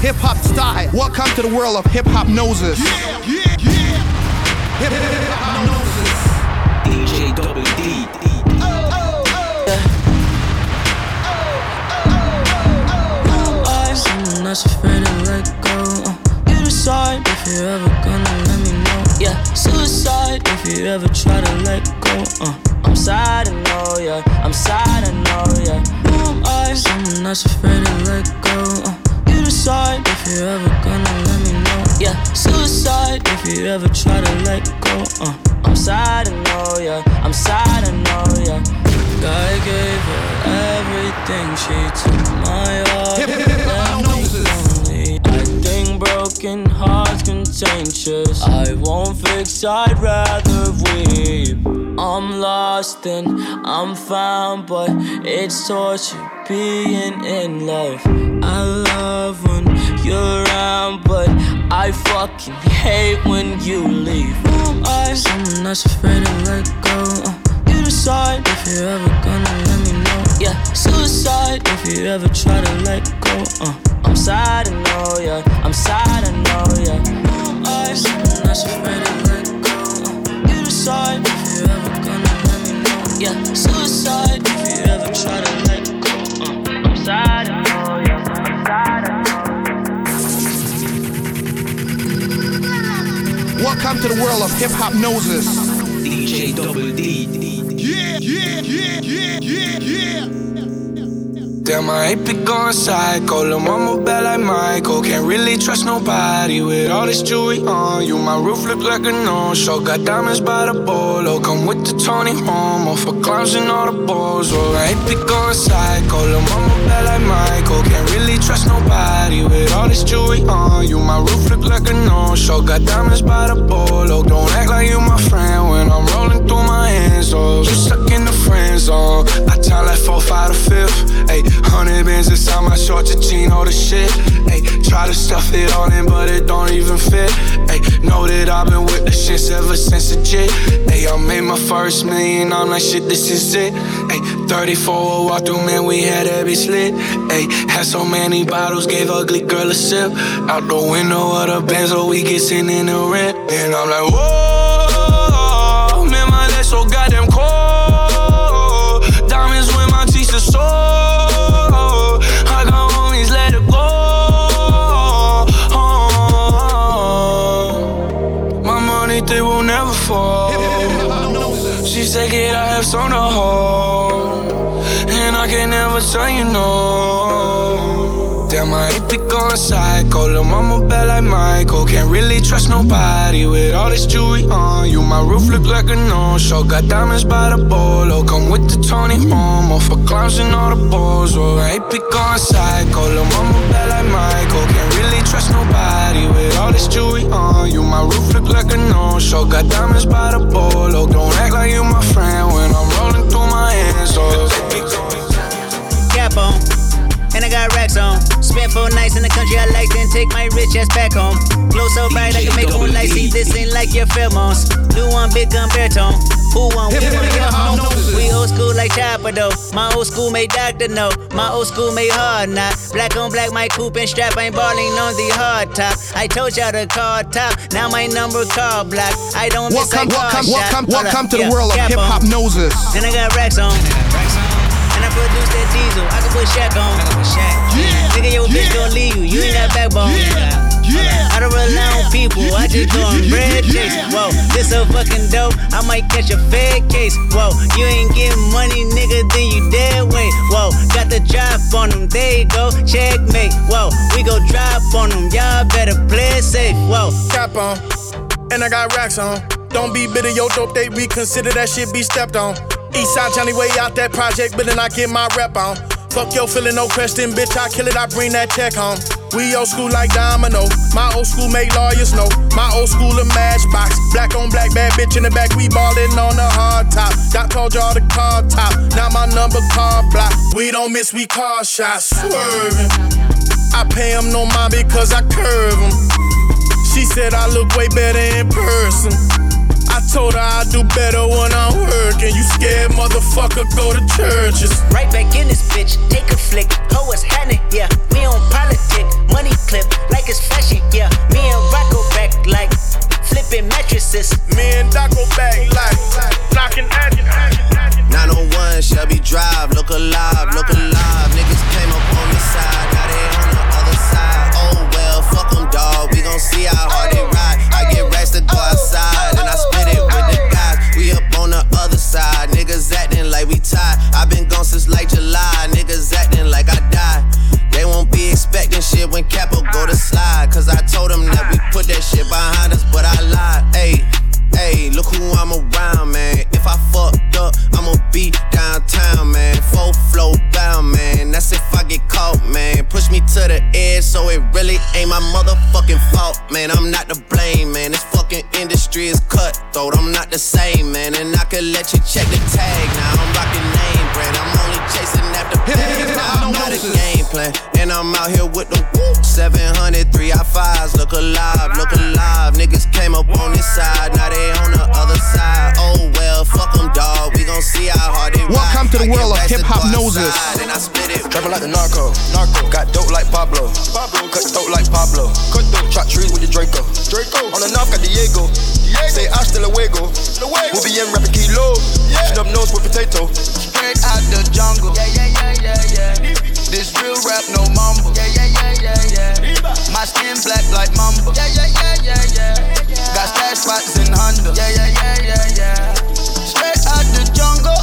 hip hop style. Welcome to the world of Hiphopnosis. Yeah, yeah, yeah. Hip hop noses. DJ Double D. I'm not afraid to let go. Uh, you decide if you're ever gonna let me know. Yeah, suicide if you ever try to let go. Uh, I'm sad, I know, yeah. I'm sad, I know, yeah. Who am I? Someone that's afraid to let go. Uh, you decide if you're ever gonna let me know. Yeah, suicide if you ever try to let go. Uh, I'm sad, I know, yeah. I'm sad, I know, yeah. God gave her everything, she took my heart. Hip hop noses. lonely. I think broken hearts contagious. I won't fix, I'd rather weep. I'm lost and I'm found, but it's torture being in love. I love when you're around, but I fucking hate when you leave. Am I? Someone that's afraid to let go. Uh, you decide if you're ever gonna let me know. Yeah, suicide if you ever try to let go. Uh, I'm sad, I know, yeah. I'm sad, I know, yeah. Am I? Someone that's afraid to let go. Uh, you decide Yeah, suicide if you ever try to let go. Uh, I'm sad, I know, yeah. I'm sad, Welcome to the world of Hiphopnosis. DJ Double D. Yeah, yeah, yeah, yeah, yeah, yeah. Damn, I ain't been going psycho. Lil' mama bad like Michael. Can't really trust nobody with all this jewelry on you. My roof look like a no-show. Got diamonds by the bolo. Come with the Tony Homo for clowns and all the balls. Oh, I ain't been going psycho. Lil' mama bad like Michael. Can't really trust nobody with all this jewelry on you. My roof look like a no-show. Got diamonds by the bolo. Don't act like you my friend when I'm rolling through my hands. Oh, you stuck in the friend zone. I tell like four, five to fifth. Ayy, hundred bands inside my short jean, all the shit. Ayy, try to stuff it all in, but it don't even fit. Ayy, know that I've been with the shits ever since the jit. Ayy, I made my first million, I'm like, shit, this is it. Ayy, 34 walk through, man, we had that bitch lit. Had so many bottles, gave ugly girl a sip. Out the window of the Benz, so we get in the rent. And I'm like, whoa, going psycho. Lil' mama bad like Michael. Can't really trust nobody with all this jewelry on you. My roof look like a no-show. Got diamonds by the bolo. Come with the Tony Homo for clowns and all the balls. Oh, I ain't be going psycho. Lil' mama bad like Michael. Can't really trust nobody with all this jewelry on you. My roof look like a no-show. Got diamonds by the bolo. Don't act like you my friend when I'm rolling through my hands. Oh, cap on. Got racks on. Spent four nights in the country I like, then take my rich ass back home. Glow so bright I can make moonlight see. This ain't like your pheromones. New one big gun baritone. Who want? We wanna get home. We old school like Chopper though. My old school made doctor know. My old school made hard not. Black on black, my coupe and strap. ain't balling on the hard top. I told y'all to call top. Now my number call block. I don't miss Welcome, like car welcome, shot. welcome, welcome to the yeah, world of Hiphopnosis. And I got racks on. And I produce that diesel. I can put Shaq on. Yeah. Nigga, your bitch yeah, gon' leave you. You ain't got backbone. Yeah. Yeah. I don't rely on people. I just go on bread chase. Whoa, this so fucking dope. I might catch a fed case. Whoa, you ain't getting money, nigga, then you dead weight. Whoa, got the drop on them. There you go, checkmate. Whoa, we go drop on them. Y'all better play it safe. Whoa. cap on, and I got racks on. Don't be bitter, yo, dope, they reconsider that shit be stepped on. Eastside Johnny way out that project, but then I get my rep on. Fuck yo, feeling no question, bitch, I kill it, I bring that check home. We old school like Domino, my old school make lawyers know. My old school a matchbox, black on black, bad bitch in the back, we ballin' on the hard top. Doc told y'all the car top, now my number car block. We don't miss, we car shots, swerving. I pay him no mind because I curve him. She said I look way better in person. I I told her I'd do better when I'm working. You scared motherfucker, go to churches. Right back in this bitch, take a flick. Ho, what's happening? Yeah, we on politic, money clip, like it's fashion. Yeah, me and Rocco back like flipping mattresses. Me and Doc go back like knocking at you. 901 Shelby Drive, look alive, look alive. Niggas came up on the side, now they on the other side. Oh well, fuck them, dawg. We gon' see how hard they ride. I get racks to go outside, and I niggas acting like we tied. i been gone since like July, niggas acting like I died. They won't be expecting shit when Capo go to slide. Cause I told them that we put that shit behind us, but I lied. Ayy. Hey, look who I'm around, man. If I fucked up, I'ma be downtown, man. Full flow bound, man. That's if I get caught, man. Push me to the edge, so it really ain't my motherfucking fault, man. I'm not to blame, man. This fucking industry is cutthroat. I'm not the same, man. And I could let you check the tag. Now I'm rocking name brand. I'm only chasing after bags. I'm not a game plan. And I'm out here with the woo. 700, 3 I 5s. Look alive, look alive. Niggas came up on this side. Now they on the other side. Oh well, fuck them, dog. We gon' see how hard they Welcome to the world of Hiphopnosis. Trapping like the narco, narco. Got dope like Pablo, Pablo. Cut dope like Pablo, cut dope. Chop trees with the Draco, Draco. On the north got Diego, Diego. Say hasta luego, luego. We'll be in rapping kilo. Yeah. Shut up nose with potato. Straight out the jungle. Yeah, yeah, yeah, yeah, yeah. This real rap, no mumble. Yeah, yeah, yeah, yeah, yeah. My skin black like mamba. Yeah, yeah, yeah, yeah, yeah. Got stash spots in Honda. Yeah, yeah, yeah, yeah, yeah. Straight out the jungle.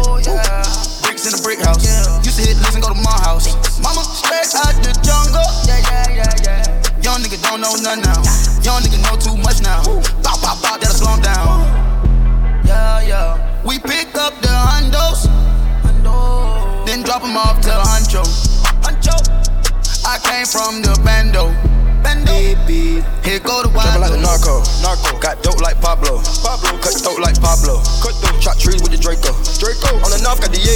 Oh yeah. Bricks in the brick house. Used to hit listen, go to my house. Mama, straight out the jungle. Yeah, yeah, yeah, yeah. Young nigga don't know nothing now. Young nigga know too much now. Bop, bop, bop, that'll slow him down. Yeah, yeah. We pick up the hundos. Then drop them off to Huncho. Huncho. I came from the bando. Bando. Here go the wild. Trapping like the narco. Narco. Got dope like Pablo. Pablo.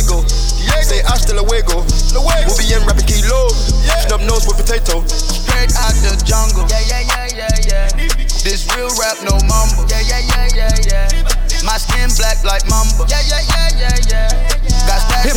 Diego. Diego. Say hasta luego. Luego. We'll be in rapping kilo. Yeah. Snub nose with potato. Straight out the jungle. Yeah, yeah, yeah, yeah, yeah. This real rap, no mumble. Yeah, yeah, yeah, yeah, yeah. My skin black like mamba. Yeah, yeah, yeah, yeah, yeah. Got stacks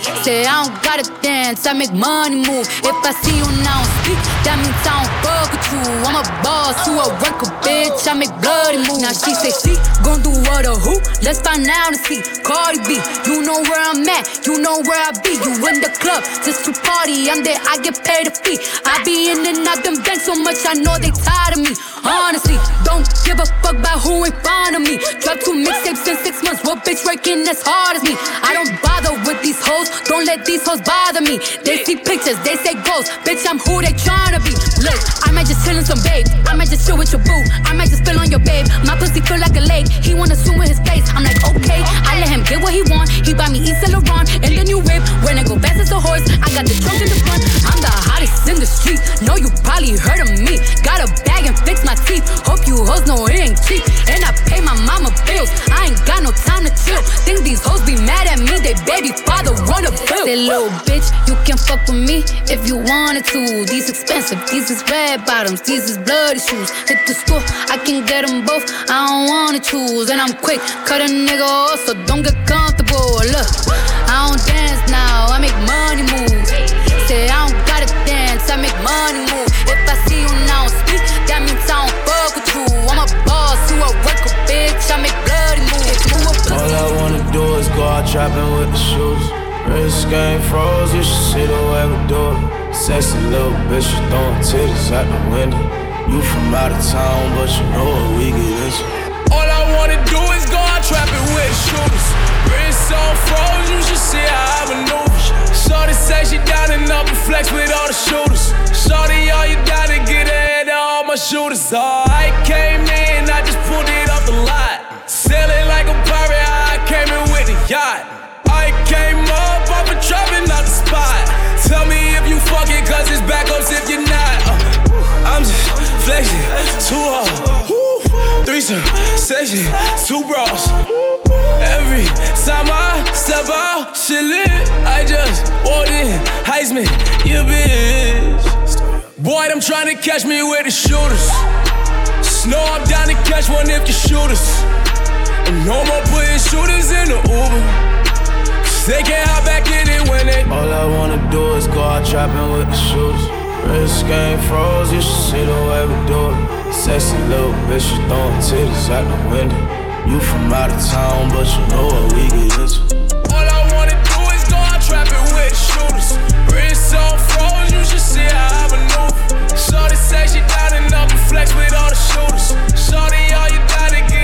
Say I don't gotta dance, I make money move. If I see you now speak, that means I don't fuck with you. I'm a boss, you a worker, bitch. I make bloody move. Now she say she gon' do what or who? Let's find out and see. Cardi B, you know where I'm at, you know where I be. You in the club just to party, I'm there, I get paid a fee. I be in and out them banks so much, I know they tired of me. Honestly, don't give a fuck about who in front of me. Drop two mixtapes in six months, what bitch working as hard as me? I don't bother with these hoes, don't let these hoes bother me. They see pictures, they say ghosts, bitch, I'm who they tryna be. Look, I might just chill in some babe, I might just chill with your boo, I might just spill on your babe. My pussy feel like a lake, he wanna swim with his face. I'm like, okay, I let him get what he want. He buy me East Saint Laurent and the new whip. When I go fast as a horse, I got the trunk in the front. I'm the hottest in the street. Know you probably heard of me. Got a bag and fix my teeth. Hope you hoes know it ain't cheap. And I pay my mama bills. I ain't got no time to chill. Think these hoes be mad at me. They baby father run a bill. Say little bitch, you can fuck with me if you wanted to. These expensive, these is red bottoms, these is bloody shoes. Hit the school, I can get them both. I don't wanna choose, and I'm quick, cut a nigga off, so don't get comfortable. Look, I don't dance now, I make money move. Say I don't gotta dance, I make money move. If I see you now speak, that means I don't fuck with you. I'm a boss, you a worker, bitch. I make bloody moves. You a All I wanna do is go out trapping with the shoes. Wrist game froze, you should see the way we do it. Sexy little bitch, you throwing titties out the window. You from out of town, but you know what we get into. All I wanna do is go out trapping with shooters. Wrist on froze, you should see how I maneuver. Shorty say she down and up and flex with all the shooters. Shorty, all you gotta get ahead of all my shooters. All I came in, I just pulled it off the lot. Sailing like a pirate, I came in with a yacht. I've been trapping out the spot. Tell me if you fucking, cause it's backups if you're not. Uh, I'm just flexing, too hard. Woo. Threesome, session, two bros. Every time I step out, shit lit. I just walked in, Heisman, you bitch. Boy, them trying to catch me with the shooters. Snow, I'm down to catch one if you shoot us. And no more putting shooters in the Uber. They can't hop back in it when they. All I wanna do is go out trapping with the shooters. Wrist game froze, you should see the way we do it. Sexy little bitch, you throwing titties out the window. You from out of town, but you know what we get into. All I wanna do is go out trapping with shooters. Wrist so froze, you should see how I maneuver. Shorty say she down and up and flex with all the shooters. Shorty, all you gotta get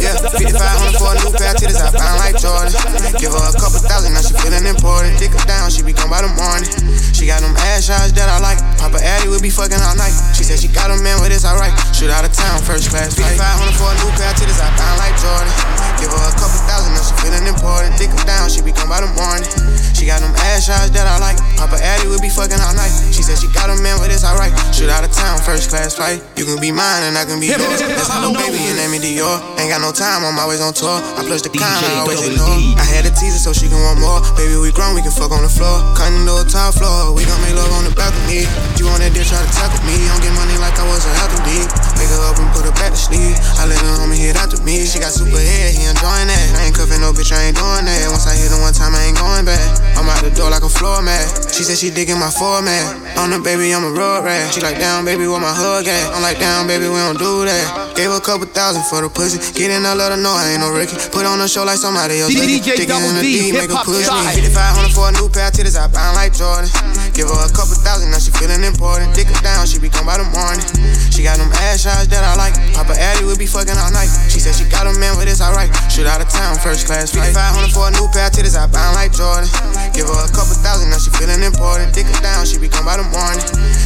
Yeah, 5500 for a new pair of titties, I found like Jordan. Give her a couple thousand, now she feeling important. Dick her down, she be gone by the morning. She got them ass shots that I like. Papa Addy will be fucking all night. She said she got a man, but it's alright. Shoot out of town, first class flight. 500 for a new pair of titties, I found like Jordan. Give her a couple thousand, now she feeling important. Dick her down, she be gone by the morning. She got them ass shots that I like. Papa Addy will be fucking all night. She said she got a man, but it's alright. Shoot out of town, first class flight. You can be mine and I can be yours. That's a baby, and name me Dior. Ain't got no time, I'm always on tour. I flush the con, I always ignore. I had a teaser so she can want more. Baby, we grown, we can fuck on the floor. Cutting to a top floor, we gon' make love on the balcony. You on that dick, try to tackle me. Don't get money like I was a athlete. Wake her up and put her back to sleep. I let her homie hit after me. She got super head, he enjoying that. I ain't cuffing no bitch, I ain't doing that. Once I hit her one time, I ain't going back. I'm out the door like a floor mat. She said she digging my format. On the baby, I'm a road rat. She like, down, baby, where my hug at? I'm like, down, baby, we don't do that. Gave a couple thousand for the pussy. Get in, I let her know I ain't no Ricky. Put on a show like somebody else. DJ Double D, make her hip-hop push side. me. 5500 for a new pair of titties, I bound like Jordan. Give her a couple thousand, now she feeling important. Dick her down, she be gone by the morning. She got them ass shots that I like. Papa Addy will be fucking all night. She said she got a man, but it's alright. Shoot out of town, first class flight. 500 for a new pair of titties, I bound like Jordan. Give her a couple thousand, now she feeling important. Dick her down, she be gone by the morning.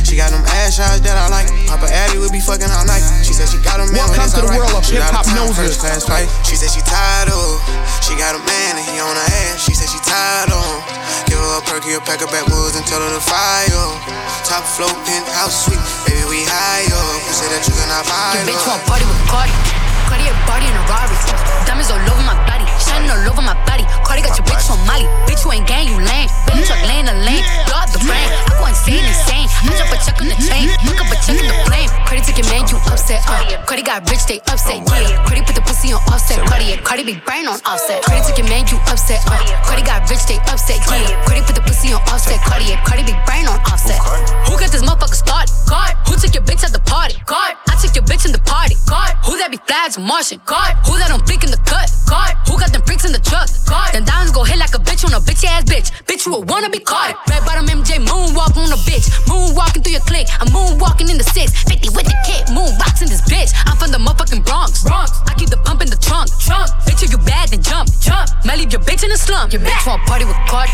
She got them ass shots that I like. Papa Addy will be fucking all night. She said she got a man, but Welcome it's to the alright. world of Shoot out hip-hop town, noses. First class flight. She said she tired of. She got a man and he on her ass. She said she tired of. Give her a perky, a pack of backwoods and tell her to fire. Top flow, penthouse suite, baby we high up. You said that you cannot buy Your bitch want party with Cardi. Cardi a body in a Rari. Diamonds all over my body, shining all over my body. Cardi got your bitch on Molly. Bitch, you ain't gang, you lame. Billy truck laying the lane. Blow out the brain. I go insane, insane. I drop a check on the chain. Pick up a check in the flame. Cardi took your man, you upset. Uh. Cardi got rich, they upset. Yeah. Cardi put the pussy on offset. Cardi, yeah. Cardi be brain on offset. Cardi took your man, you upset. Uh. Cardi got rich, they upset. Yeah. Cardi put the pussy on offset. Cardi, yeah. Cardi be brain on offset. Who got this motherfucker started? God. Who took your bitch at the party? God. I took your bitch in the party. God. Who that be flags Martian? God. Who that don't flick in the cut? God. Who got them bricks in the truck? God. Them diamonds go hit like a bitch on a bitch ass bitch. Bitch, you a wanna be caught. Red bottom MJ moonwalk on a bitch. Moonwalking through your clique. I'm moonwalking in the six. 50 with the kid. Moon rocks in this bitch. I'm from the motherfucking Bronx. Bronx. I keep the pump in the trunk. Trunk. Bitch, if you bad, then jump. Jump. Might leave your bitch in the slump. Your bitch want party with Cardi.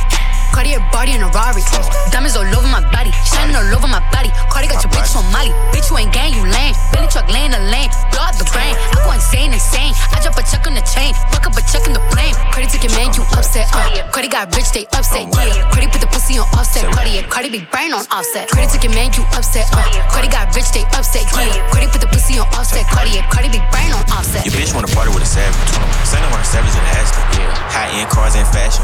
Cardi a body in a Rari. Diamonds all over my body. Shining all over my body. Cardi got your bitch on Molly. Bitch, you ain't gang, you lame. Billy truck laying the lane. Blow out the brain. I go insane, insane. I drop a check on the chain. Fuck up a check in the flame. Cardi took your man, you upset. Uh. Cardi got rich, they upset. Yeah. Cardi put the pussy on offset. Cardi, yeah. Cardi be brain on offset. Cardi took your man, you upset. Uh. Cardi got rich, they upset. Yeah. Cardi put the pussy on offset. Cardi, yeah. Cardi be brain on offset. Your bitch wanna party with a savage. Send her on a savage in Aston. High end cars and fashion.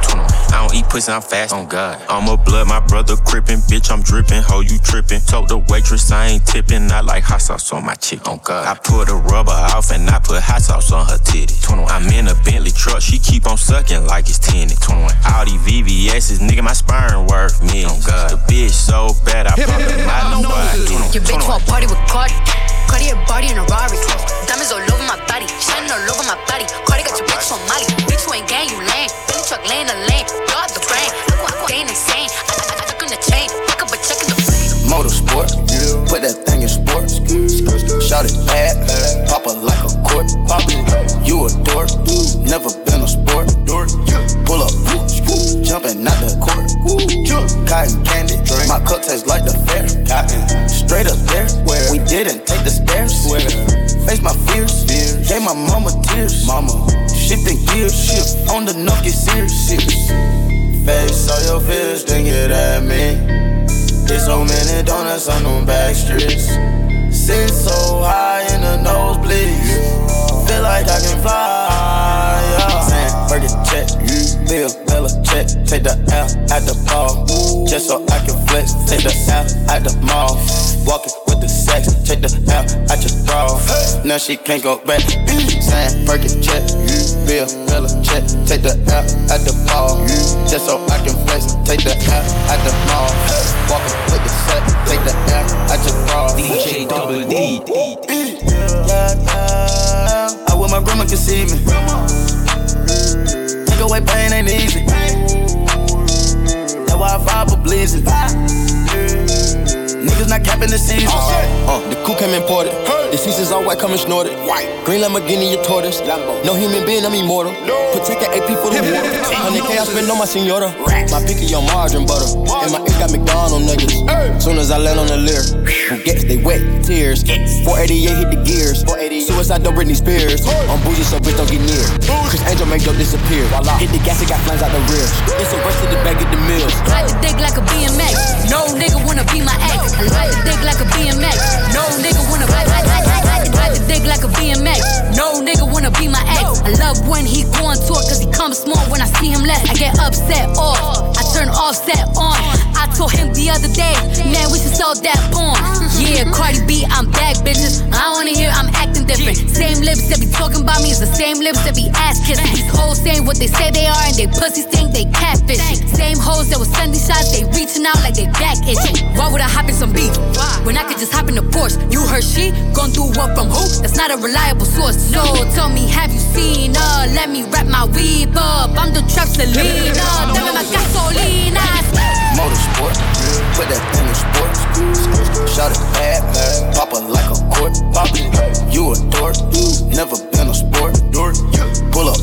I don't eat pussy, I'm fast on God. I'm a blood, my brother crippin'. Bitch, I'm drippin'. Ho, you trippin'. Told the waitress I ain't tippin'. I like hot sauce on my chick. On God. I put a rubber off and I put hot sauce on her titty. I'm in a Bentley truck. She keep on sucking like it's tinted. Audi VVS's, nigga, my sperm worth millions. The bitch so bad, I pop the bottom Your bitch want party with Cardi. Cardi a body in a Rari. Diamonds all over my body, shining all over my body. Cardi got your bitch on Molly. Bitch, you ain't gang, you lame. Billy truck laying the You a dork, never been a sport. Pull up, jumping out the court. Cotton candy, my cup tastes like the fair. Straight up there, we didn't take the stairs. Face my fears, gave my mama tears. Mama, shifting gears, shift on the knock, get serious. Face all your fears, then get at me. There's so many donuts on them back streets. Sit so high in the nosebleeds feel like I can fly. Yeah. Saying check, mm. Bill check, take the L at the ball, just so I can flex. Take the L at the mall, walking with the sex, take the L at your bra. Now she can't go back. Mm. Saying Fergie check, mm. Bill Miller check, take the L at the ball, just so I can flex. Take the L at the mall, walking with the sex, take the L at your bra. DJ Double D. Yeah, yeah. I my grandma me. Take away pain ain't easy. That's why I fight for blazing. Niggas not capping the season. Uh, the coup came imported. The seasons all white, coming snorted. Green Lamborghini, your tortoise. No human being, I'm immortal. Protect the AP for the water. 100K I spend on my senora. My picky on margarine butter. And my ink got McDonald niggas. Soon as I land on the lyre, who gets they wet tears. 488 hit the gears. Suicide don't Britney Spears. I'm bougie, so bitch don't get near. Criss Angel make dope disappear. Hit the gas, it got flames out the rear. It's a race to the back of the mills. Ride the dick like a BMX. No nigga wanna be my ex. I dick like a BMX. No nigga wanna ride, ride, dick like a BMX. No nigga wanna be my ex. I love when he go on tour cause he comes small when I see him less. I get upset off. I turn offset on. I told him the other day, man, we should sell that porn. Yeah, Cardi B, I'm back, bitches. I wanna hear I'm acting different. Same lips that be talking about me is the same lips that be ass kissing. These hoes saying what they say they are and they pussies think they catfish. Same hoes that was sending shots, they reaching out like they back itching. Why would I hop in some beef when I could just hop in the Porsche? You heard she gon' do what from who? That's not a reliable source. So tell me, have you seen her? Let me wrap my weave up. I'm the trap Selena. Dame más gasolina. Motorsport, put that thing in sports. Shot it bad, pop it like a court. Pop it, you a dork, never been a sport. Pull up,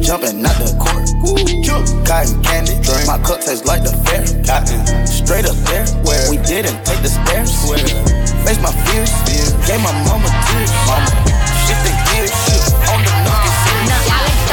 jumping out the court. Cotton candy, my cup tastes like the fair. Cotton, straight up there, where we didn't take the stairs. Where? Face my fears, gave my mama tears. Mama, shift the gears,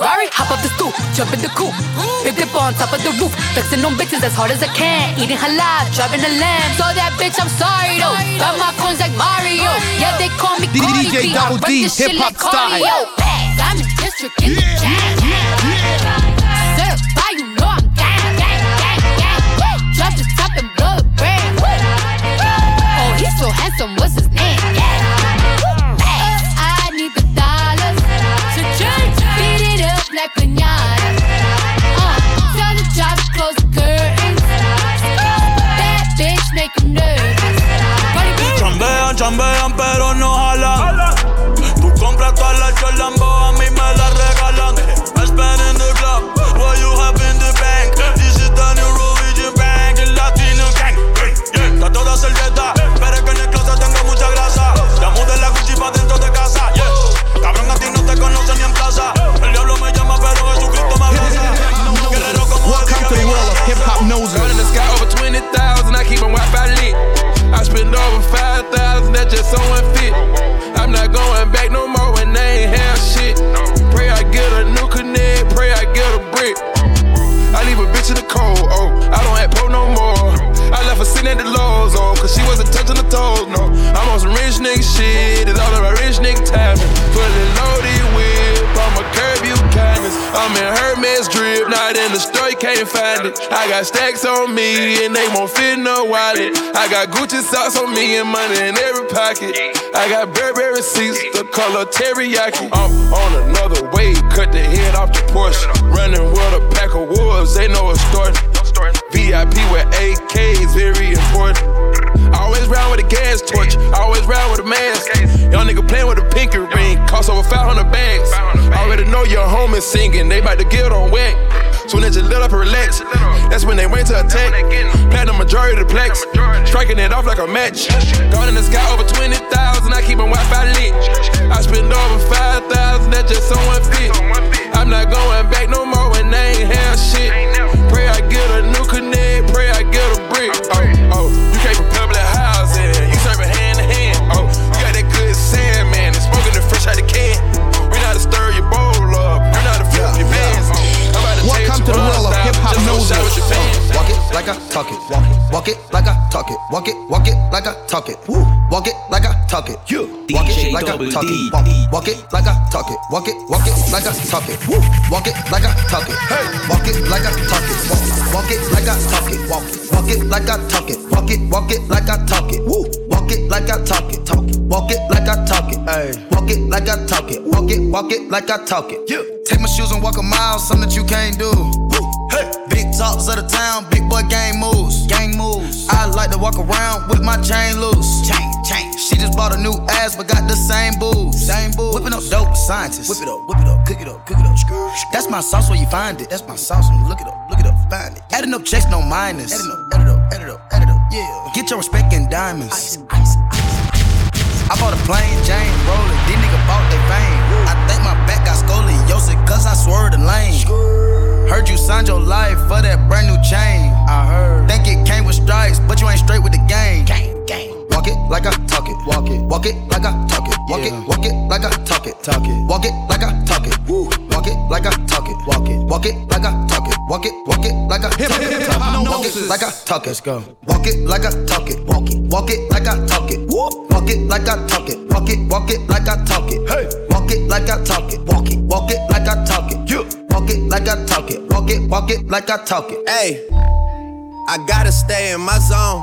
Ferrari, hop up the stoop, jump in the coupe, big dip on top of the roof, flexing on bitches as hard as I can, eating halal, driving a lamb. So that bitch, I'm sorry though. Got my coins like Mario. Yeah, they call me Cardi B. I Double D, this shit like cardio. I'm in district in the jam. Certified, you know I'm gang, gang, gang, gang. Drop the top and blow the brand. Oh, he's so handsome. What's his name? Chambean, pero no store, you can't find it. I got stacks on me, and they won't fit no wallet. I got Gucci socks on me and money in every pocket. I got Burberry receipts, the color teriyaki. I'm on another wave, cut the head off the Porsche. Running with a pack of wolves, they know it's starting. VIP with AKs, very important. Always round with a gas torch, always round with a mask. Young nigga playing with a pinky ring, cost over 500 bags. Already know your homies singing, they bout to get on wet. Soon as you lit up and relax, that's when they went to attack. Platinum majority of the plex, striking it off like a match. Gone in the sky over 20,000, I keep my Wi-Fi lit. I spend over 5,000, that's just so unfit. I'm not going back no more when they ain't have shit. Pray I get a new connect, pray I get a brick. Oh, to the world of hip hop knows it. Walk it like I talk it. Walk it, walk it like I talk it. Walk it, walk it like I talk it. Woo. Walk it like I talk it. Walk it like I talk it. Walk it like I talk it. Walk it, walk it like I talk it. Walk it like I talk it. Walk it like I talk it. Walk it like I talk it. Walk it like I talk it. Walk it, walk it like I talk it. Walk it, walk it like I talk it. Woo. Walk it like I talk it. Talk it. Walk it like I talk it. Hey. Walk it like I talk it. Walk it, walk it like I talk it. Yeah. Take my shoes and walk a mile, something that you can't do. Hey. Big talks of the town, big boy gang moves. Gang moves. I like to walk around with my chain loose. Chain, chain. Just bought a new ass, but got the same boobs. Same boobs. Whipping up dope scientists. Whip it up, whip it up, cook it up, cook it up. That's my sauce where you find it. That's my sauce when you look it up, look it up, find it. Adding up checks, no minus. Adding up, add it up, add it up, add it up. Yeah. Get your respect in diamonds. Ice, ice, I bought a plain Jane roller, these niggas bought their fame. I think my back got scoliosis, cause I swerved the lane. Heard you signed your life for that brand new chain. I heard. Think it came with stripes, but you ain't straight with the game. Gang, gang. Walk it like I talk it. Walk it. Walk it like I talk it. Walk it. Walk it like I talk it. Talk it. Walk it like I talk it. Woo. Walk it like I talk it. Walk it. Walk it like I talk it. Walk it. Walk it like I talk it. Walk it like I talk it. Let's go. Walk it like I talk it. Walk it. Walk it like I talk it. Walk it like I talk it. Walk it. Walk it like I talk it. Hey. Walk it like I talk it. Walk it. Walk it like I talk it. Yeah. Walk it like I talk it. Walk it. Walk it like I talk it. Hey, I gotta stay in my zone.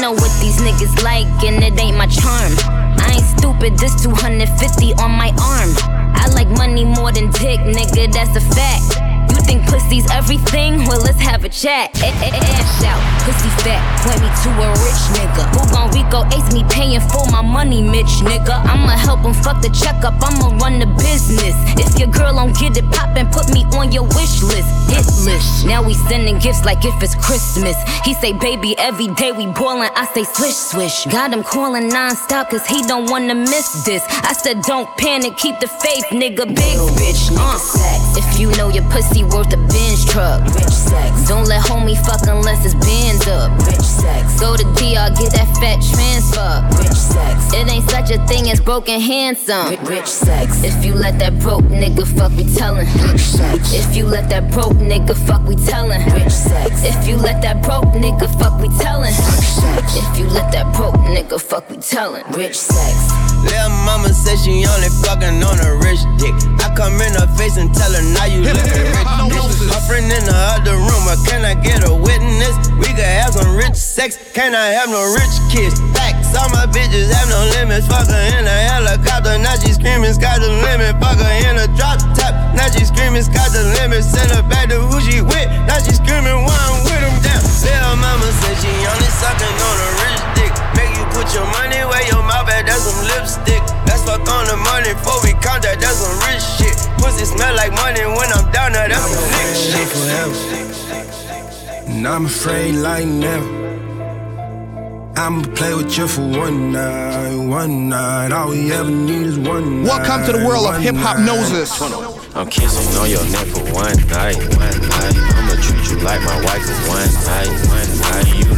Know what these niggas like, and it ain't my charm. I ain't stupid, this 250 on my arm. I like money more than dick, nigga, that's a fact. Think pussy's everything? Well, let's have a chat. A- a- out, pussy fat, point me to a rich nigga. Who gon' Rico Ace me paying for my money, Mitch nigga? I'ma help him fuck the checkup, I'ma run the business. If your girl don't get it poppin', put me on your wish list. Hit list. Now we sending gifts like if it's Christmas. He say, baby, every day we boilin'. I say, swish, swish. Got him calling non-stop cause he don't wanna miss this. I said, don't panic, keep the faith, nigga. Big bitch, uh. If you know your pussy worth a Benz truck. Rich sex. Don't let homie fuck unless it's bands up. Rich sex. Go to DR, get that fat transfer. Rich sex. It ain't such a thing as broken handsome. Rich sex. If you let that broke nigga fuck, we tellin'. Rich sex. If you let that broke nigga fuck, we tellin'. Rich sex. If you let that broke nigga fuck, we tellin'. Rich sex. If you let that broke nigga fuck, we tellin'. Rich sex. Little mama said she only fucking on a rich dick. I come in her face and tell her now you looking rich. bitch. My friend in the other room, but can I get a witness? We could have some rich sex, can I have no rich kids? Facts, all my bitches have no limits. Fuck her in a helicopter, now she screaming, sky's the limit. Fuck her in a drop top, now she screaming, sky's the limit. Send her back to who she with, now she screaming, why I'm with him down. Little mama said she only sucking on a rich dick. Make you put your money where your mouth at, that's some lipstick. Let's fuck on the money before we count that, that's some rich shit. Pussy smell like money when I'm down there, that's some lick shit. forever. And I'm afraid like never. I'ma play with you for one night, one night. All we ever need is one night. Welcome to the world of hip hop night. noses. I'm kissing on your neck for one night, one night. I'ma treat you like my wife for one night, one night. You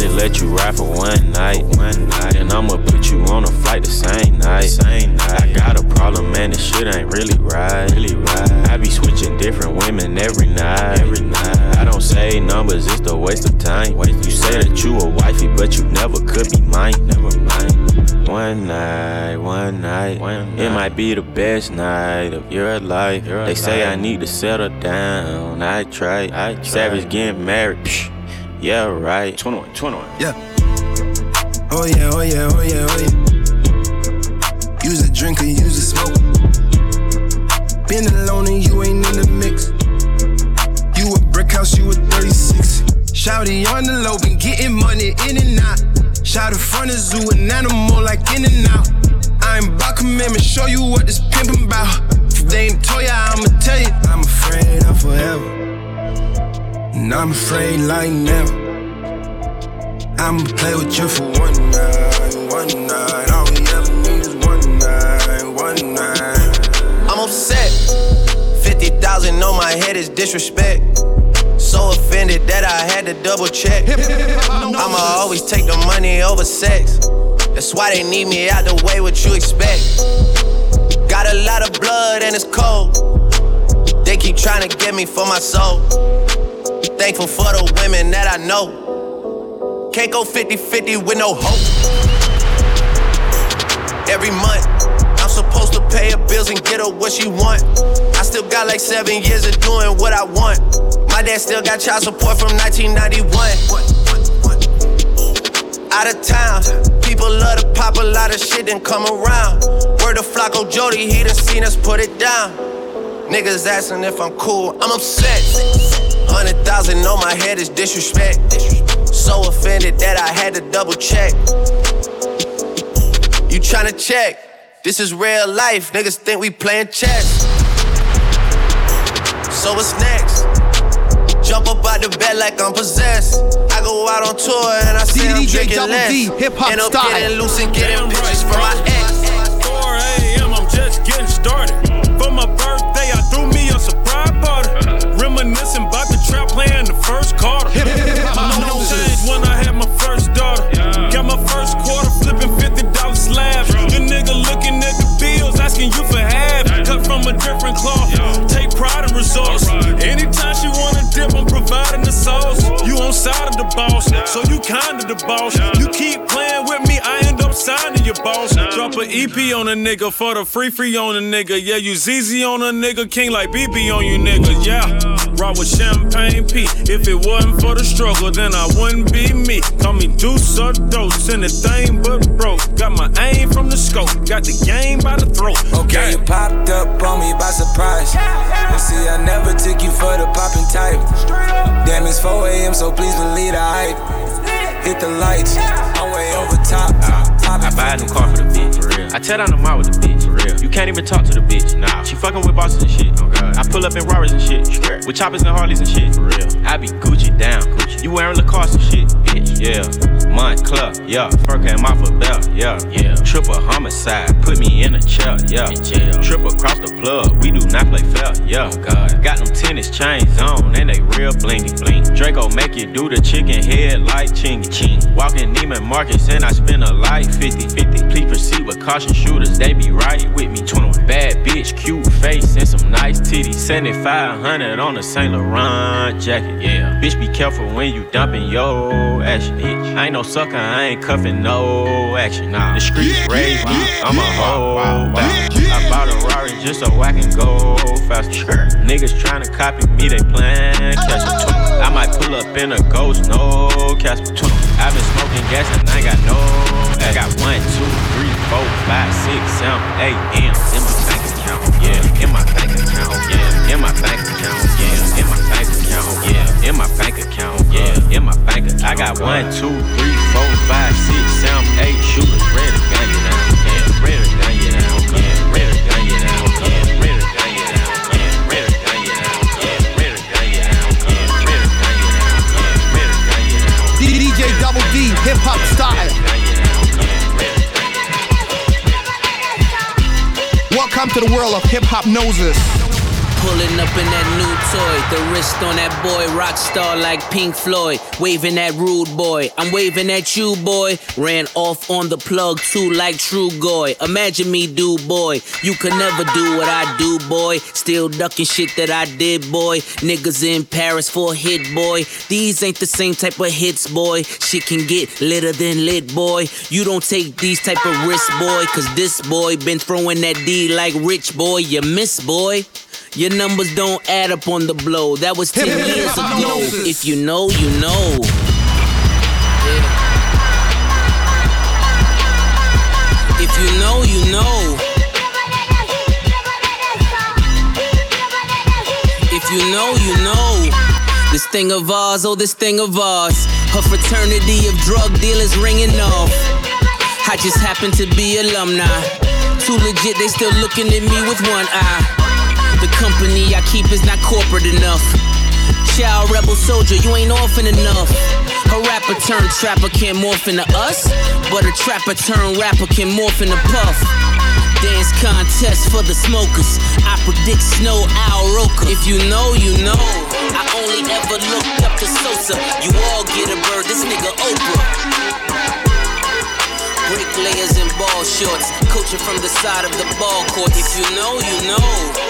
business, let you ride for one night, one night. And I'ma put you on a flight the same night, same night. I got a problem, man, this shit ain't really right, really right. I be switching different women every night, every night. I don't say numbers, it's a waste of time. You say that you a wifey, but you never could be mine, never mind. One night, one night, it might be the best night of your life. they say I need to settle down. I try. I try. Savage getting married. Psh, yeah, right. 21, 21. Yeah. Oh yeah, oh yeah, oh yeah, oh yeah. Use a drinker, use a smoke. Been alone and you ain't in the mix. You a brick house, you a 36. Shouty on the low, been getting money in and out. Shout in front of zoo, an animal like in and out. I'm about commitment, show you what this pimpin' about. everything to ya, I'ma tell you. I'm afraid of forever. And I'm afraid like never. I'ma play with you for one night, one night. All we ever need is one night, one night. I'm upset. 50,000 on my head is disrespect. So offended that I had to double check. I'ma always take the money over sex. That's why they need me out the way, what you expect. Got a lot of blood and it's cold. They keep trying to get me for my soul. Thankful for the women that I know. Can't go 50 50 with no hope. Every month, I'm supposed to pay her bills and get her what she want. I still got like seven years of doing what I want. My dad still got child support from 1991 out of town. People love to pop a lot of shit and come around. Word of Flocko Jody, he done seen us put it down. Niggas asking if I'm cool, I'm upset. Hundred thousand on my head is disrespect. So offended that I had to double check. You tryna check? This is real life. Niggas think we playing chess. So what's next? Jump up out the bed like I'm possessed. I go out on tour and I say I'm DJ drinking Double less. D, hip-hop End up style. getting loose and getting pictures from my ex. 4 a.m. I'm just getting started. For my birthday, playing the first quarter. No change when I had my first daughter. Got my first quarter flipping fifty dollar slabs. The nigga looking at the bills, asking you for half. Cut from a different cloth. Take pride in results. Anytime she wanna dip, I'm providing the sauce. You on side of the boss, so you kinda the boss. You keep playing with me, I end up signing your boss. Drop a EP on a nigga for the free free on a nigga. Yeah, you ZZ on a nigga, king like BB on you nigga. Yeah, rock with champagne P. If it wasn't for the struggle, then I wouldn't be me. Call me Deuce or Dose, anything but broke. Got my aim from the scope, got the game by the throat. Okay, you popped up on me by surprise. You see, I never took you for the popping type. Damn, it's 4 a.m., so please believe the hype. Hit the lights, I'm way over top. I buy a new car for the bitch, for real. I tear down the mall with the bitch, for real. You can't even talk to the bitch, nah. She fucking with bosses and shit. Oh, I pull up in Rarers and shit, with choppers and Harleys and shit, for real. I be Gucci down, Gucci. You wearing Lacoste and shit, bitch, yeah. Mont Club. yeah. Fur came off a belt, yeah, yeah. Triple homicide, put me in a chair, yeah. In jail. Trip across the plug, we do not play fair, yeah. Oh, God. Got them tennis chains on, and they real blingy, bling. Draco make you do the chicken head like chingy, ching. Walking Neiman Marcus, and I spend a life 50 50. Please proceed with caution shooters, they be right with me. 21 bad bitch, cute face, and some nice titties. 7500 on a Saint Laurent jacket, yeah. Bitch, be careful when you dumping your action, bitch. I ain't no sucker, I ain't cuffing no action. Nah, the streets raised me, I'm a hoe. I bought a Rari just so I can go faster. Niggas tryna copy me, they plan catch me. Oh, oh, oh, I might pull up in a ghost, no Casper. I've been smoking gas and I got no. I got one, two, three, four, five, six, seven, eight M's in my bank account. Yeah, in my bank account. Yeah, in my bank account. Yeah, in my bank account. Yeah, in my bank account. Yeah, in my bank account. I got one, two, three, four, five, six, Welcome to the world of Hiphopnosis. Pulling up in that new toy, the wrist on that boy, rock star like Pink Floyd. Waving at rude boy, I'm waving at you, boy. Ran off on the plug too, like True Goy. Imagine me, do boy. You could never do what I do, boy. Still ducking shit that I did, boy. Niggas in Paris for a hit, boy. These ain't the same type of hits, boy. Shit can get litter than lit, boy. You don't take these type of risks, boy. Cause this boy been throwing that D like rich, boy. You miss, boy. Your numbers don't add up on the blow. That was 10 years ago. If you know, you know. Yeah. If you know, you know. If you know, you know. This thing of ours, oh, this thing of ours. Her fraternity of drug dealers ringing off. I just happen to be alumni. Too legit, they still looking at me with one eye. The company I keep is not corporate enough. Child rebel soldier, you ain't orphan enough. A rapper turned trapper can't morph into us, but a trapper turned rapper can morph into puff. Dance contest for the smokers. I predict snow Al Roker. If you know, you know. I only ever looked up to Sosa. You all get a bird, this nigga Oprah. Bricklayers in ball shorts, coaching from the side of the ball court. If you know, you know.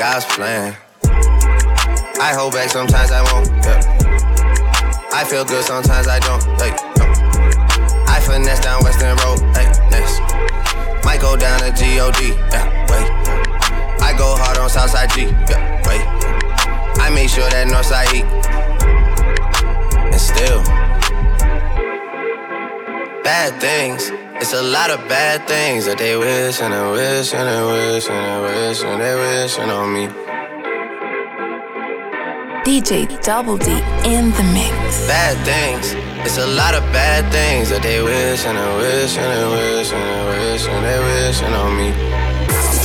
God's plan. I hold back, sometimes I won't. Yeah. I feel good, sometimes I don't. No. I finesse down Weston Road. Next. Might go down to God. Yeah, wait. I go hard on Southside G. Yeah, wait. I make sure that Northside E. And still, bad things. It's a lot of bad things that they wish and they wish and they wish and they wish and they wishing on me. DJ Double D in the mix. Bad things. It's a lot of bad things that they wish and they wish and they wish and they wish and they wishing on me.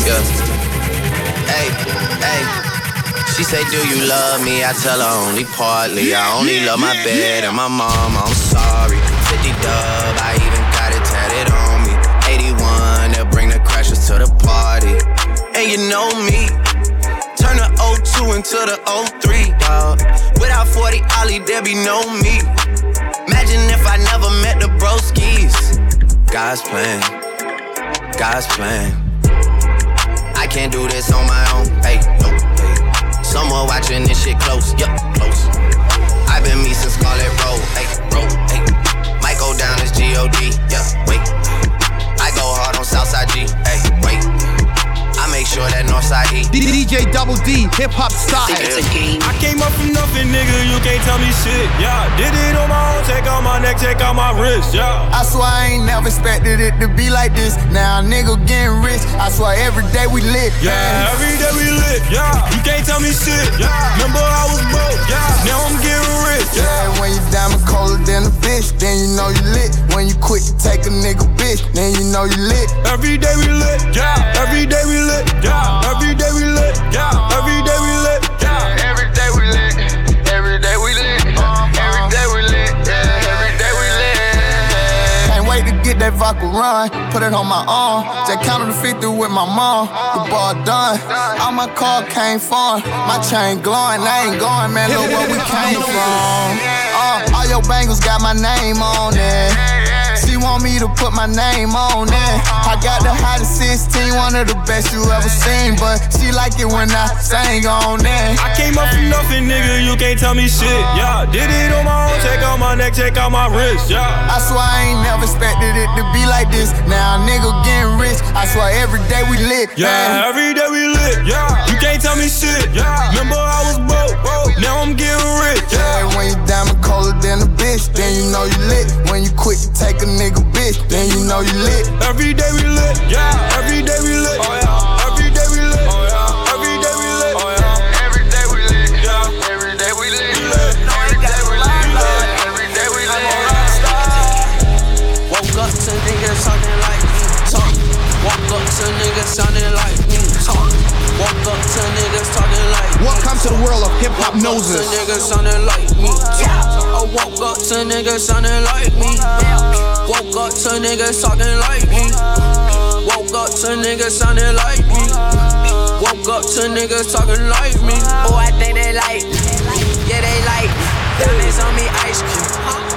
Yeah. Hey, hey. She say, Do you love me? I tell her only partly. I only love my bed and my mom. I'm sorry. 50 dub, I even to the party. And you know me. Turn the 02 into the 03, dog. Without 40 Ollie, there be no me. Imagine if I never met the broskies. God's plan, God's plan. I can't do this on my own, hey, no, hey. Someone watching this shit close, yup, close. I've been me since Scarlet Road, hey, road, hey. Might go down as G-O-D, yeah, wait. Southside G, hey, wait. I make sure that Northside E. DJ Double D, hip hop style. I came up from nothing, nigga. You can't tell me shit. Yeah, did it on my own. Take out my neck, take out my wrist. Yeah. I swear I ain't never expected it to be like this. Now a nigga getting rich. I swear every day we lit. Yeah, every day we lit. Yeah, you can't tell me shit. Yeah, remember I was broke. Yeah, now I'm getting rich. Yeah, when you diamond colder than a bitch, then you know you lit. When you quick to take a nigga bitch, then you know you lit. Every day we lit. Yeah, every day we lit. Yeah, every day we lit. Yeah, every day we lit. Yeah, every day we lit. Every day we lit. Every day we lit. Yeah, every day we lit. Can't wait to get that vodka run, put it on my arm. Just counted the 50 with my mom. The ball done. All my car came from. My chain glowing. I ain't going, man. Look where we came from. Uh, all your bangles got my name on it. Want me to put my name on it. I got the hottest 16, one of the best you ever seen. But she like it when I sing on it. I came up from nothing, nigga. You can't tell me shit. Yeah, did it on my own. Check out my neck, check out my wrist. Yeah. I swear I ain't never expected it to be like this. Now nigga getting rich. I swear every day we lit. Yeah, man. every day we lit. Yeah, you can't tell me shit. Yeah, remember I was Yeah, when you diamond colder than a bitch, then you know you lit. When you quick to take a nigga bitch, then you know you lit. Every day we lit. Yeah, every day we lit. Oh yeah, every day we lit. Oh yeah, every day we lit. Oh yeah, every day we lit. Yeah, every day we lit. Every day we lit. Every day we lit. Woke up to niggas sounding like me. Talk. Woke up to niggas sounding like me. Talk. Woke up to niggas talking like me. Welcome to the world of hip hop Woke up noses. to niggas sounding like me. I woke up to niggas sounding like me. Woke up to niggas talking like me. Woke up to niggas sounding like me. Woke up to niggas talking like me. Oh, I think they like me. Yeah, they like me. Diamonds on me, ice cream.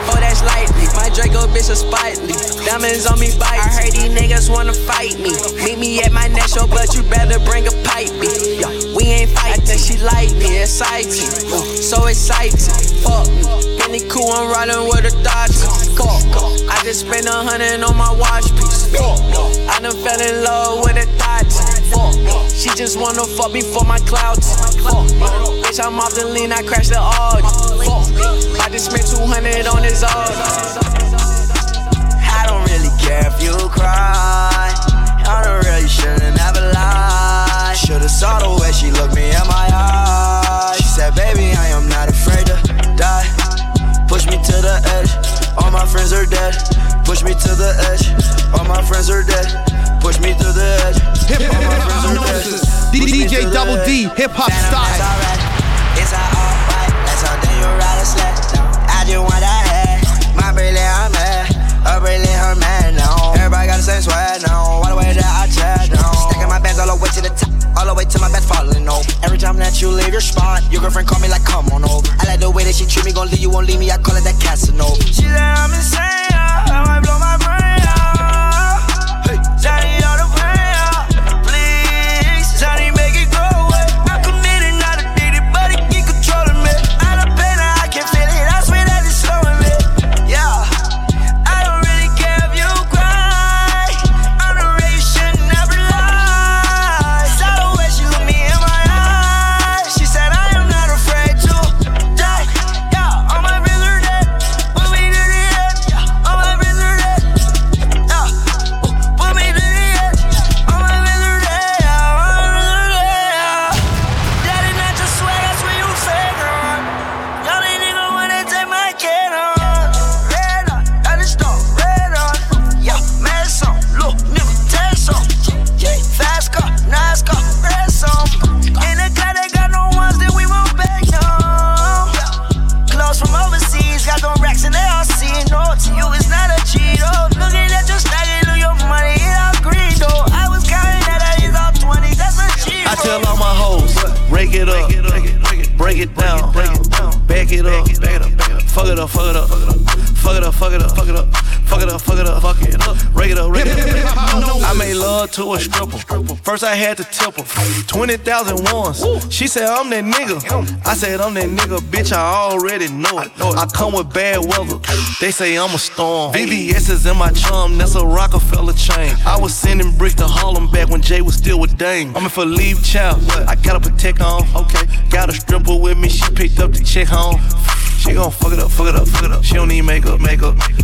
Oh, that's lightly. My Draco bitch is spitely. Diamonds on me, bite. I heard these niggas wanna fight me. Meet me at my next show, but you better bring a pipe. Me. Yeah, we ain't fighting. I think she like me, exciting. Ooh, uh, so exciting. Fuck me. Penny cool, I'm riding with a Dodger. Fuck. I just spent a hundred on my watch piece. I done fell in love with a Dodger. Fuck. She just wanna fuck me for my clouds. Fuck. Bitch, I'm off the lean, I crashed the Audi. Fuck. I just spent 200 on this Audi. I don't really care if you cry. I don't really shouldn't have lied. Should've saw the way she looked me in my eyes. She said, baby, I am not afraid to die. Push me to the edge. All my friends are dead. Push me to the edge. All my friends are dead. Push me to the edge. All my friends are dead. DJ Double D, hip hop style. Just want that head. My brilliant, I'm mad. Her brilliant, her man now. Everybody got the same swag now. All the way that I chat now. Stacking my bands all the way to the top. All the way to my bed falling over. Every time that you leave your spot, your girlfriend call me like, come on over. I like the way that she treat me, gon' leave you, won't leave me. I call it that Casanova. She said I'm insane. I might blow my brain 20,000 ones. She said, I'm that nigga. I said, I'm that nigga, bitch, I already know it. I come with bad weather. They say I'm a storm. VVS is in my chum, that's a Rockefeller chain. I was sending bricks to Harlem back when Jay was still with Dame. I'm in for leave child. I got a protect on. Okay. Got a stripper with me, she picked up the check home. She gon' fuck it up, fuck it up, fuck it up. She don't need makeup, makeup.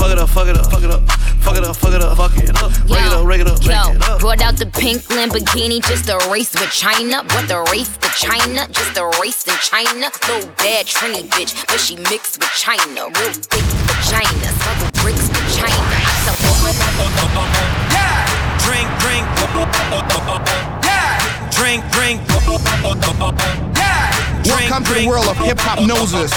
fuck it up, fuck it up, fuck it up, fuck it up, fuck it up. Break it up, break it up, break Yo, it up. brought out the pink Lamborghini just a race with China. What the race to China? Just a race in China. Little bad Trini bitch, but she mixed with China. Real thick vagina, smuggle bricks with China. I tell Drink, drink. Drink, drink. Welcome to the world of Hiphopnosis.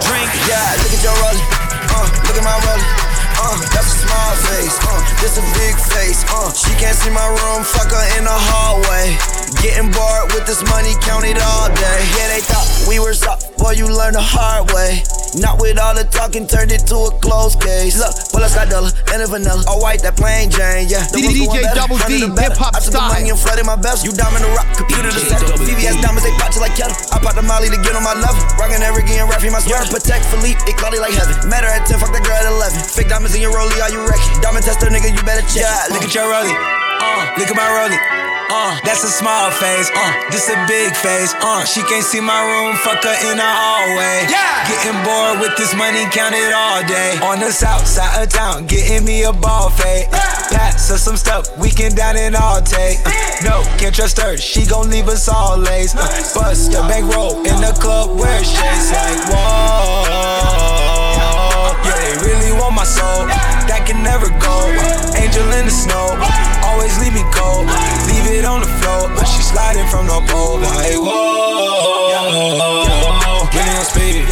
Drink. Yeah, look at your rollie. Uh, look at my rollie. Uh, that's a small face. Uh, this a big face. Uh, she can't see my room. Fuck her in the hallway. Getting bored with this money, count it all day. Yeah, they thought we were soft. Boy, you learn the hard way. Not with all the talking, turned it to a closed case. Look, bullets got dollar and a vanilla. All white, that plain Jane, yeah. The DJ ones Double D, hip-hop style. I took the style. money and flooded my best. You diamond the rock, computer the set. VVS diamonds, they pop just like kettle. I pop the molly to get on my level. Rockin' every game, rapping my sweater. Patek Philippe, it cloudy like heaven. Met her at 10, fuck that girl at 11. Fake diamonds in your rollie, are you wrecking? Diamond tester, nigga, you better check. Yeah, look at your rollie. Uh, look at my rollie. Uh, that's a small face. Uh, this a big face. Uh, she can't see my room. Fuck her in the hallway. Yeah. Getting bored with this money, counted all day. On the south side of town, getting me a ball fade. Uh, pass her some stuff, we can down and all take. Uh, no, can't trust her. She gon' leave us all lace. Uh, bust the bankroll in the club where shades like whoa. Yeah, they really want my soul. That can never go. Angel in the snow always leave me cold. Leave it on the floor, but she sliding from the pole. Like, whoa, getting on speed.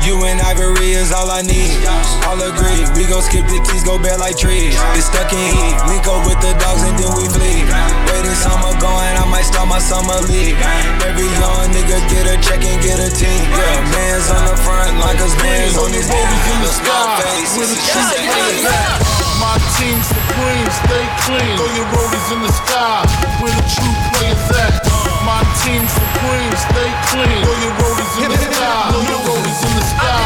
You and Ivory is all I need. All agree, we gon' skip the teas, go bare like trees. It's stuck in heat. We go with the dogs and then we flee. Where this summer going, I might start my summer league. Every young nigga get a check and get a team. Yeah, man's on the front, like us man's on his knee. Look, face, she said, my team supreme, stay clean. Throw your rollies in the sky. Where the true players at? My team supreme, stay clean. Throw your rollies in the sky. Throw your rollies in the sky.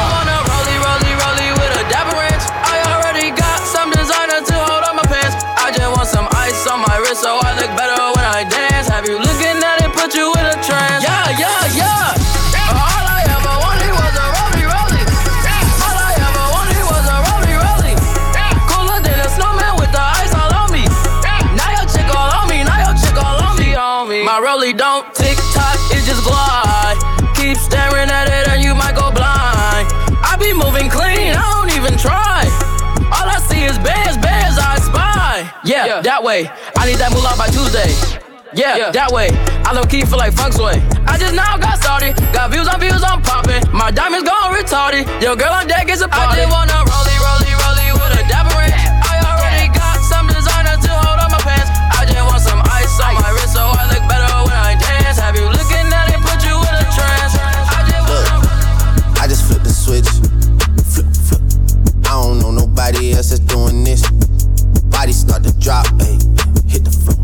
My rollie don't tick tock, it just glide. Keep staring at it and you might go blind. I be moving clean, I don't even try. All I see is bears, bears I spy. Yeah, that way. I need that moolah by Tuesday. Yeah, that way. I low key feel like funk sway. I just now got started. Got views on views, I'm popping. My diamonds gone retarded. Yo, girl on deck is a party. I just wanna rollie, rollie, else that's doing this. Body start to drop, ayy. Hit the floor.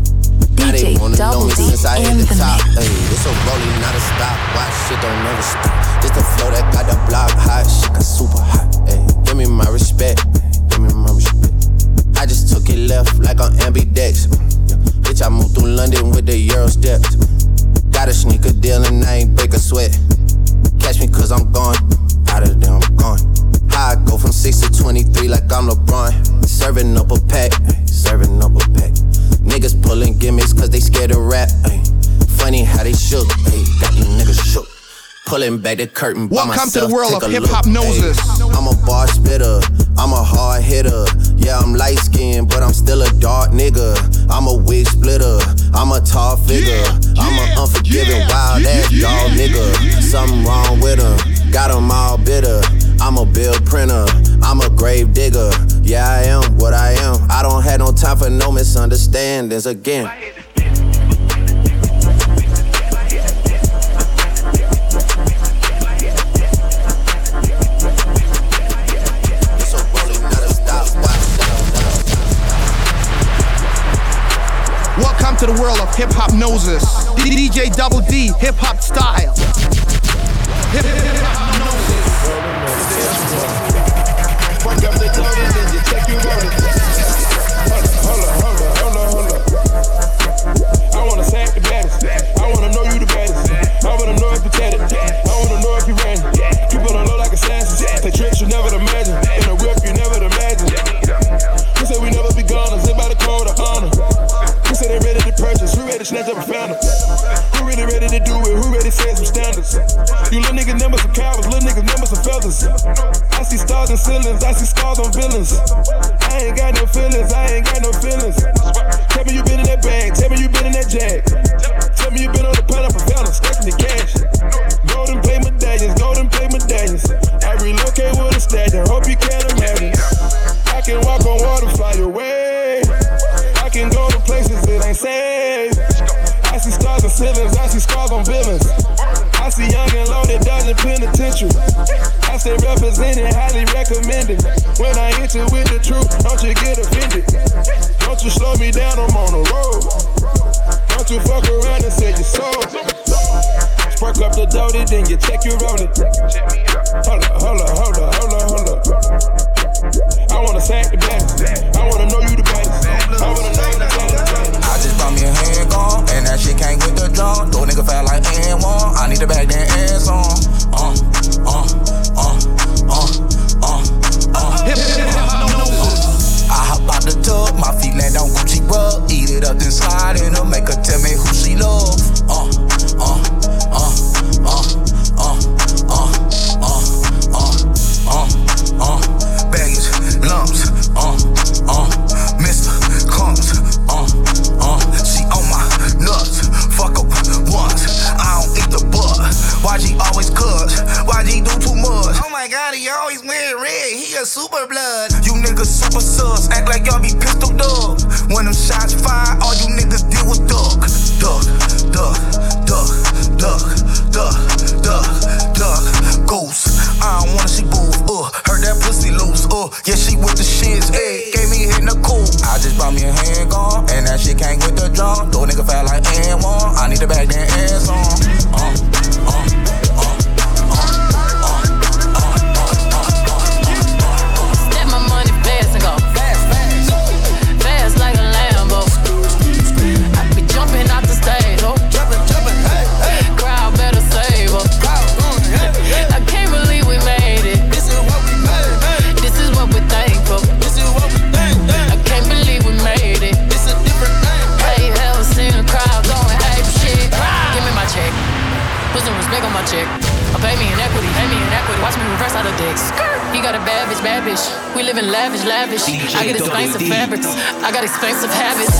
Now they wanna know me since I hit the top. Ayy, this a rolling, not a stop. Watch shit don't never stop. This the flow that got the block hot. Shit got super hot. Ayy, give me my respect. Give me my respect. I just took it left like on ambidex. Bitch, I moved through London with the Euro steps. Got a sneaker deal and I ain't break a sweat. Catch me cause I'm gone. Out of there, I'm gone. How I go from 6 to 23 like I'm LeBron. Serving up a pack, serving up a pack. Niggas pulling gimmicks cause they scared to rap. ay. Funny how they shook, ay, got these niggas shook. Pulling back the curtain Welcome to the world of hip-hop look, noses. ay. I'm a bar spitter, I'm a hard hitter. Yeah, I'm light skinned, but I'm still a dark nigga. I'm a wig splitter, I'm a tall figure. I'm an unforgiving, wild ass dog nigga. Something wrong with him, got him all bitter. I'm a bill printer, I'm a grave digger. Yeah, I am what I am. I don't have no time for no misunderstandings again. Welcome to the world of Hiphopnosis. DJ Double D, hip hop style. Hip hop Fuck I wanna sack the baddest. I wanna know you the baddest. I wanna know if you tatted. I wanna know if you ran. You put on low like assassins. Tricks you never imagine. In a whip you never imagine. Who said we never be gone? Live by the code of honor. Who said they ready purchase? Who ready to snatch up a founder? Who really ready to do it? Who ready to set some standards? You little niggas never some cowards, little niggas never some feathers. I see stars and ceilings, I see scars on villains. I ain't got no feelings, I ain't got no feelings. Tell me you been in that bag, tell me you been in that jag. Tell me you been on the pineapple fountain, stacking the cash. Golden play medallions, golden play medallions. I relocate with a stallion, hope you can imagine. I can walk on water, fly away. I see stars and ceilings, I see scars on villains. I see young and loaded, dodging penitentiary. I stay represented, highly recommended. When I hit you with the truth, don't you get offended. Don't you slow me down, I'm on the road. Don't you fuck around and say you sold. Spark up the doty, then you check your rolling. Hold up, hold up, hold up, hold up, hold up. I wanna sack the baddest. I wanna know you the baddest. I wanna know you the baddest. I just bought me a handgun, and that shit came with the drum. Throw nigga fat like N1. I need the bag, then ass on. Uh, uh, uh, uh, uh, uh. I hop out the tub, my feet land on Gucci rug. Eat it up, then slide in her, make her tell me who she love. always wearing red, he a super blood. You niggas super sus, act like y'all be pistol dog. When them shots fire, all you niggas deal with duck, duck, duck, duck, duck, duck, duck, duck, ghost. I don't wanna see boo, uh, heard that pussy loose, uh, yeah, she with the shits, ayy, gave me hit in the cool. I just bought me a handgun, and that shit can't with the drum. Throw nigga fat like and one, I need a bag then I get expensive fabrics, I got expensive habits.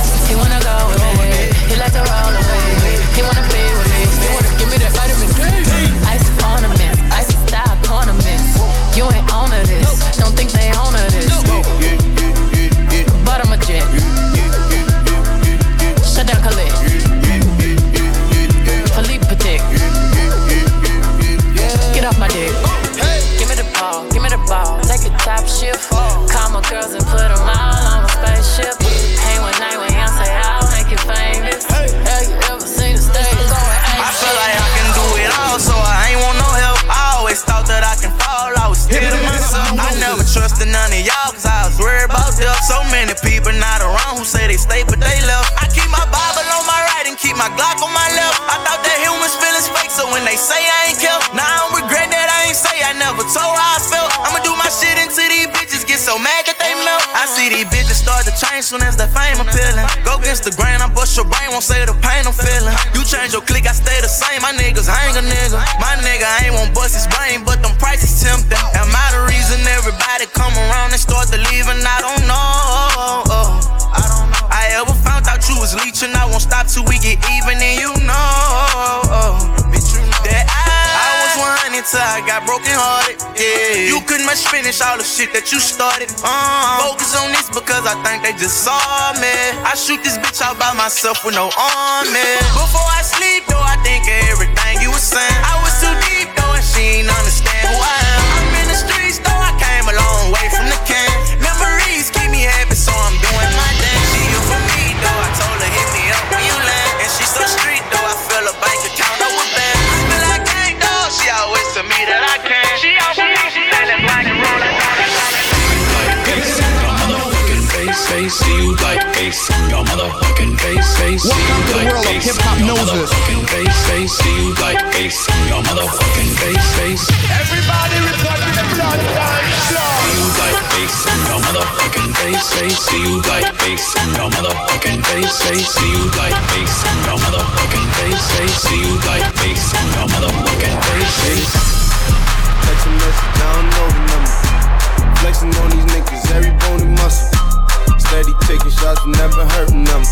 See these bitches start to change soon as the fame appealing. Go against the grain, I bust your brain, won't say the pain I'm feeling. You change your clique, I stay the same. My niggas hang a nigga. My nigga ain't won't bust his brain, but them prices tempting. Am I the reason everybody come around and start to leave? And I don't know. I don't know. I ever found out you was leeching. I won't stop till we get even, and you till I got broken hearted. Yeah. You couldn't much finish all the shit that you started. Uh, focus on this because I think they just saw me. I shoot this bitch out by myself with no army. Before I sleep, though, I think of everything you was saying. I was too deep, though, and she ain't understand who I am. You like ace. Your motherfucking face, face, see you like ace. Your motherfucking face, face, see you like ace. Your motherfucking face, face. Everybody report to the blood See you like ace. Your motherfucking face, face, see you like ace. Your motherfucking face, face, see you like ace. Your motherfucking face, face, see you like ace. Your motherfucking face, face. Text a message, I don't know the number. Flexing on these niggas, every bone and muscle. Steady taking shots, never hurting them.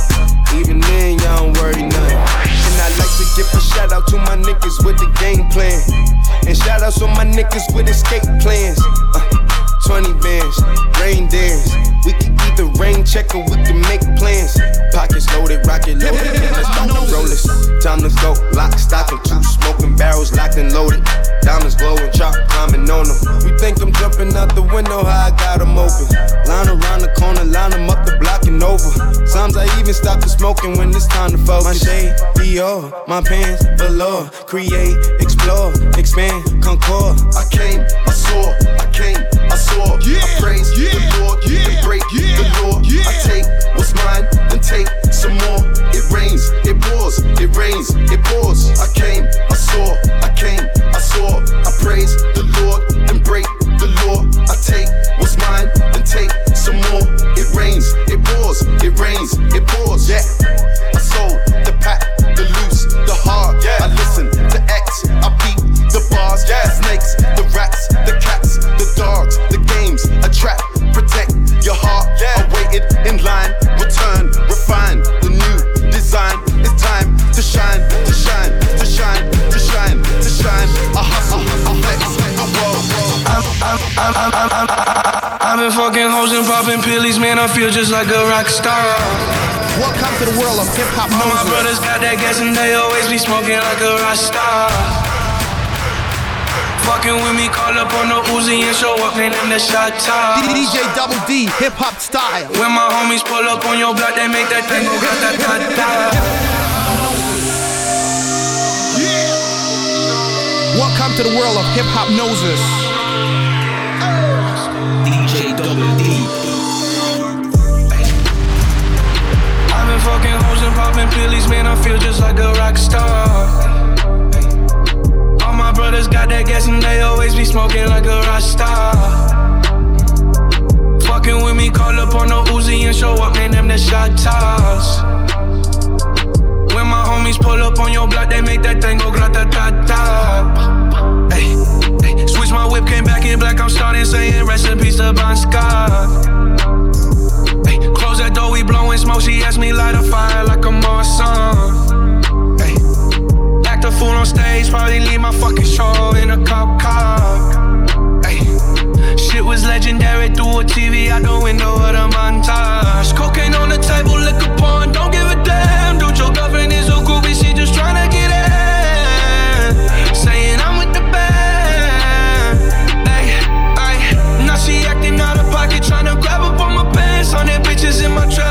Even then, y'all don't worry nothing. And I like to give a shout out to my niggas with the game plan. And shout outs to my niggas with escape plans. Uh, 20 bands, rain dance. We can either rain check or we can make plans. Pockets loaded, rocket loaded. Let's roll this. Time to go. Lock, stock, and two smoking barrels locked and loaded. Diamonds glowing, chop climbing on them. You think I'm jumping out the window? How I got them open. Line around the corner, line them up the block and over. Sometimes I even stop the smoking when it's time to focus. My shade, Dior, my pants, below. Create, explore, expand, concord. I came, I saw, I came, I saw. I praise the Lord, and break the law. I take what's mine, then take some more. It rains, it pours, it rains, it pours. I came, I saw, I came, I saw. I praise the Lord, and break the law. I take what's mine, then take some more. It rains, it pours, it rains, it pours. Yeah, I sold the pack, the loose, the hard. Yeah, I listen to X, I beat the bars. Yeah, snakes, the rats, the cats, the dogs, the games, a trap, protect your heart. Yeah, I in line, return, refine the new design. It's time to shine, to shine, to shine, to shine, to shine. I hustle, I flex, I roll. I'm, I'm, I'm, I'm, I'm, I'm, I've been fucking hoes and popping pillies, man. I feel just like a rock star. Welcome to the world of hip hop All my brothers got that gas and they always be smoking like a rock star. Fucking with me, call up on the Uzi and show up in the shot top. DJ Double D, hip hop style. When my homies pull up on your block, they make that thing go grata-ta-ta. Welcome to the world of Hiphopnosis. DJ Double D. I've been fucking hoes and popping pillies, man. I feel just like a rock star. All brothers got that gas and they always be smoking like a rock star. Fucking with me, call up on the Uzi and show up, man. Them the shot toss. When my homies pull up on your block, they make that thing go grata ta ta. Switch my whip came back in black. I'm starting saying peace to Bon Scott. Close that door, we blowing smoke. She asked me light a fire like a Morrison. Fool on stage, probably leave my fucking show in a cop car. Hey, shit was legendary through a TV out the window of the montage. Cocaine on the table, liquor porn, don't give a damn. Dude, your girlfriend is a groupie, she just tryna get in. Saying I'm with the band. Ay, ay. Now she acting out of pocket, tryna grab up on my pants. On their bitches in my trailer,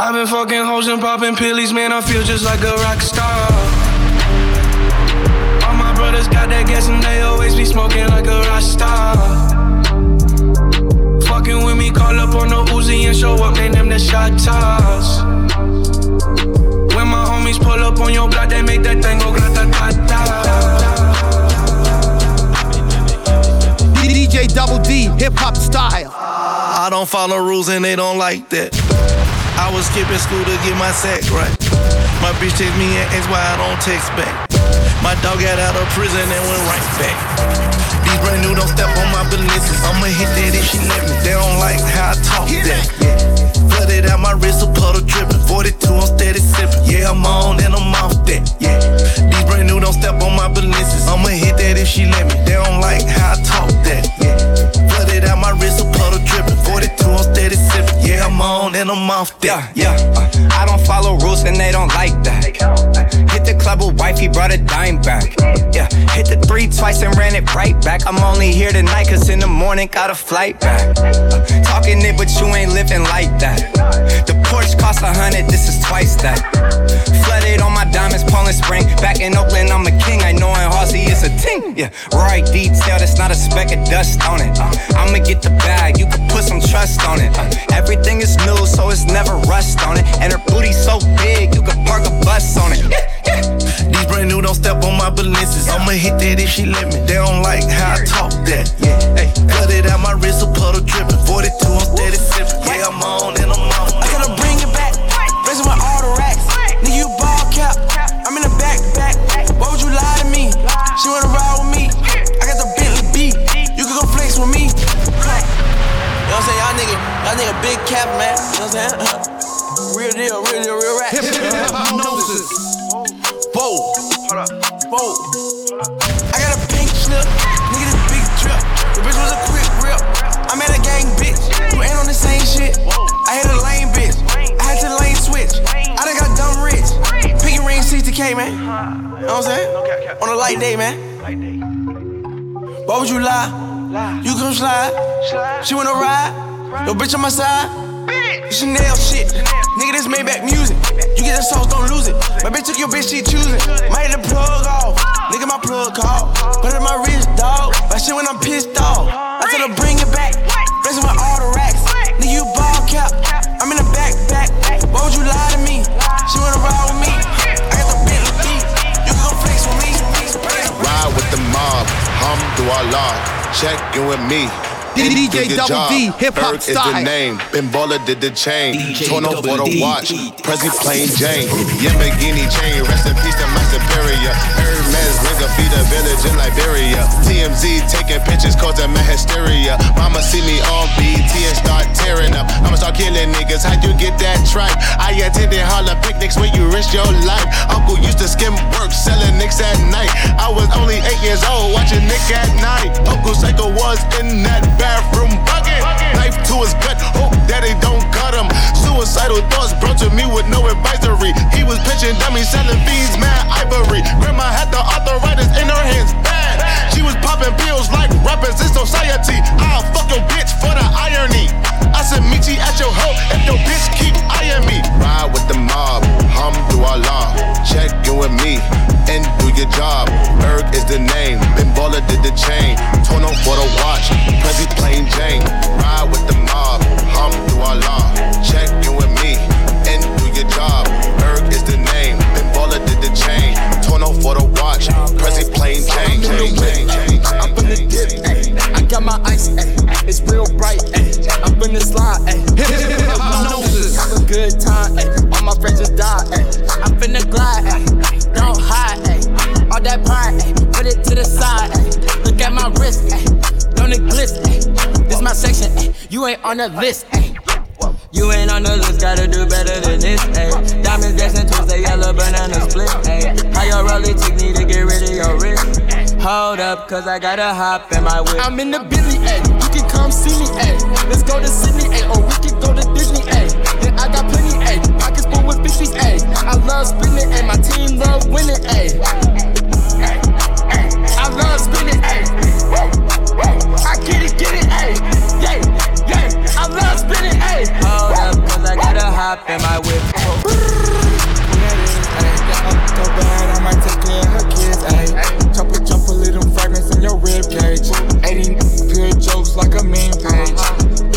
I've been fucking hoes and popping pillies, man. I feel just like a rock star. All my brothers got that gas and they always be smoking like a rock star. Fucking with me, call up on the Uzi and show up, man, them the shot toss. When my homies pull up on your block, they make that thing go grata ta DJ Double D, hip hop style. I don't follow rules and they don't like that. I was skipping school to get my sack right. My bitch text me and ask why I don't text back. My dog got out of prison and went right back. These brand new don't step on my business. I'ma hit that if she let me. They don't like how I talk that. Yeah. Flooded out my wrist, a puddle dripping. 42, I'm steady sipping. Yeah, I'm on and I'm off that. Yeah. These brand new don't step on my business. I'ma hit that if she let me. They don't like how I talk that. Yeah. Flooded out my wrist, a puddle dripping. 42, I'm steady sipping. Yeah, I'm on and I'm off that. Yeah, yeah. Uh, I don't follow rules and they don't like that. Hit the club with wife, he brought a dime back. Yeah, hit the three twice and ran it right back. I'm only here tonight cause in the morning got a flight back. Uh, talking it, but you ain't living like that. The Porsche cost a hundred, this is twice that. Flooded on my diamonds, Poland Spring. Back in Oakland, I'm a king. I know in Halsey it's a ting. Yeah, right detail, that's not a speck of dust on it. Uh, I'ma get the bag, you can put some trust on it. Uh, everything is new, so it's never rust on it. And her booty so big, you can park a bus on it. Yeah, yeah. These brand new don't step on my balances. I'ma hit that if she let me. They don't like how I talk that. Yeah, hey, cut it out my wrist, a puddle dripping. 42, I'm steady sipping. Yeah, I'm on and I'm on. I gotta bring it back. Raising my all the racks. Nigga, you ball cap. I'm in the back, back. Why would you lie to me? She wanna y'all nigga big cap, man. You know what I'm saying? Real deal, real deal, real rap. Whoa. Hold up. Whoa. I got a pink slip. Nigga, this big drip. The bitch was a quick rip. I'm at a gang, bitch. You ain't on the same shit. I hit a lane, bitch. I had to lane switch. I done got dumb rich. Pinky ring 60K, man. You know what I'm saying? On a light day, man. Why would you lie? You come slide. She wanna ride. Yo, bitch on my side. Chanel shit. Nigga, this Maybach music. You get the sauce, don't lose it. My bitch took your bitch, she choosing. Might the plug off. Nigga, my plug call. Put it in my wrist, dog. My shit when I'm pissed off. I tell her bring it back. Blessing with all the racks. Nigga, you ball cap. I'm in the backpack. Why would you lie to me? She wanna ride with me. I got the Bentley. You can go flex with me. Ride with the mob, hum through our law. Check in with me. DJ Do Double. D, hip hop Ferg is the name. Ben Baller did the chain. DJ Tourneau for the watch. Prezi plain Jane. Yamagini chain. Rest in peace to my superior. Hermes nigga a feed a village in Liberia. TMZ taking pictures causing my hysteria. Mama see me on BT and start tearing up. I'ma start killing niggas. How'd you get that tripe? I attended Harlem picnics where you risk your life. Uncle used to skim work selling nicks at night. I was only eight years old watching Nick at night. Uncle Psycho was in that bathroom bucket. Knife to his gut, hope that they don't cut him. Suicidal thoughts brought to me with no advisory. He was pitching dummies, selling fiends, mad ivory. Grandma had the arthritis in her hands, bad. She was popping pills like rappers in society. I'll fuck your bitch for the irony. I said, meet you at your hoe if your bitch keep eyeing me. Ride with the mob, hum through our law. Check in with me and do your job. Ferg is the name, Ben Baller did the chain. You ain't on the list. You ain't on the list, gotta do better than this, ayy. Diamonds dancing twist, a yellow banana split, ayy. How your rollie chick need to get rid of your wrist. Hold up, cause I gotta hop in my whip. I'm in the Bentley, ayy. You can come see me, ayy. Let's go to Sydney, ayy. Or we can go to Disney, ayy. Then I got plenty, ayy. Pockets full with 50s, ayy. I love spinning, ayy. My team love winning. I love spinning. I get it, get it. hop in my whip. So bad, I might take care of her kids. Ayy, chop a jump a little fragments in your rib 80 good jokes like a meme page.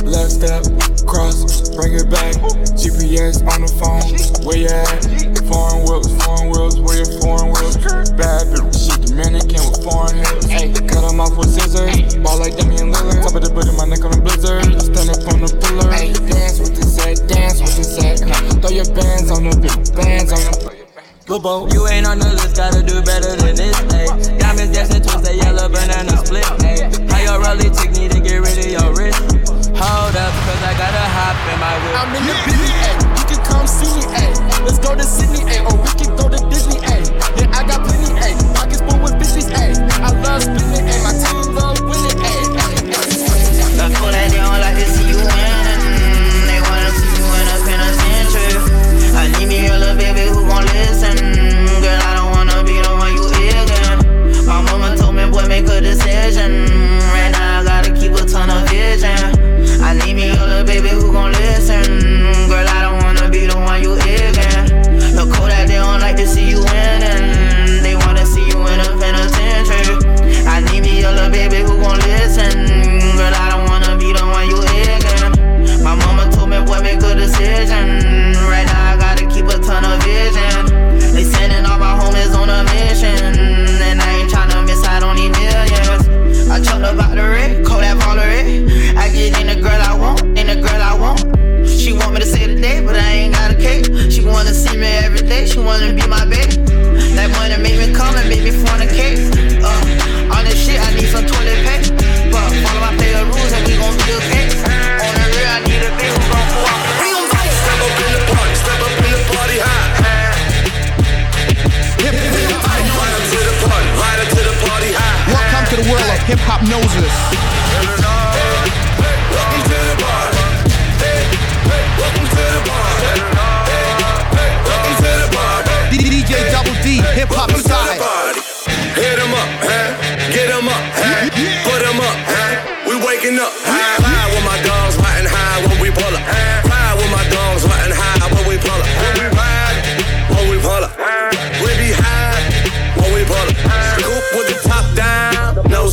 Left step, cross, bring it back. GPS on the phone, where you at? Foreign wheels, foreign wheels, where your foreign wheels? Bad bitch, Dominican with foreign hips. Ayy, off with scissors, ball like Damian Lillard. Top of the bands on the big bands on the Bobo. You ain't on the list, gotta do better than this, ayy. Diamonds dancing, twist that yellow banana split, ayy. How your rolly tick need to get rid of your wrist. Hold up, cause I gotta hop in my whip. I'm in the beat, ayy. You can come see me, ayy.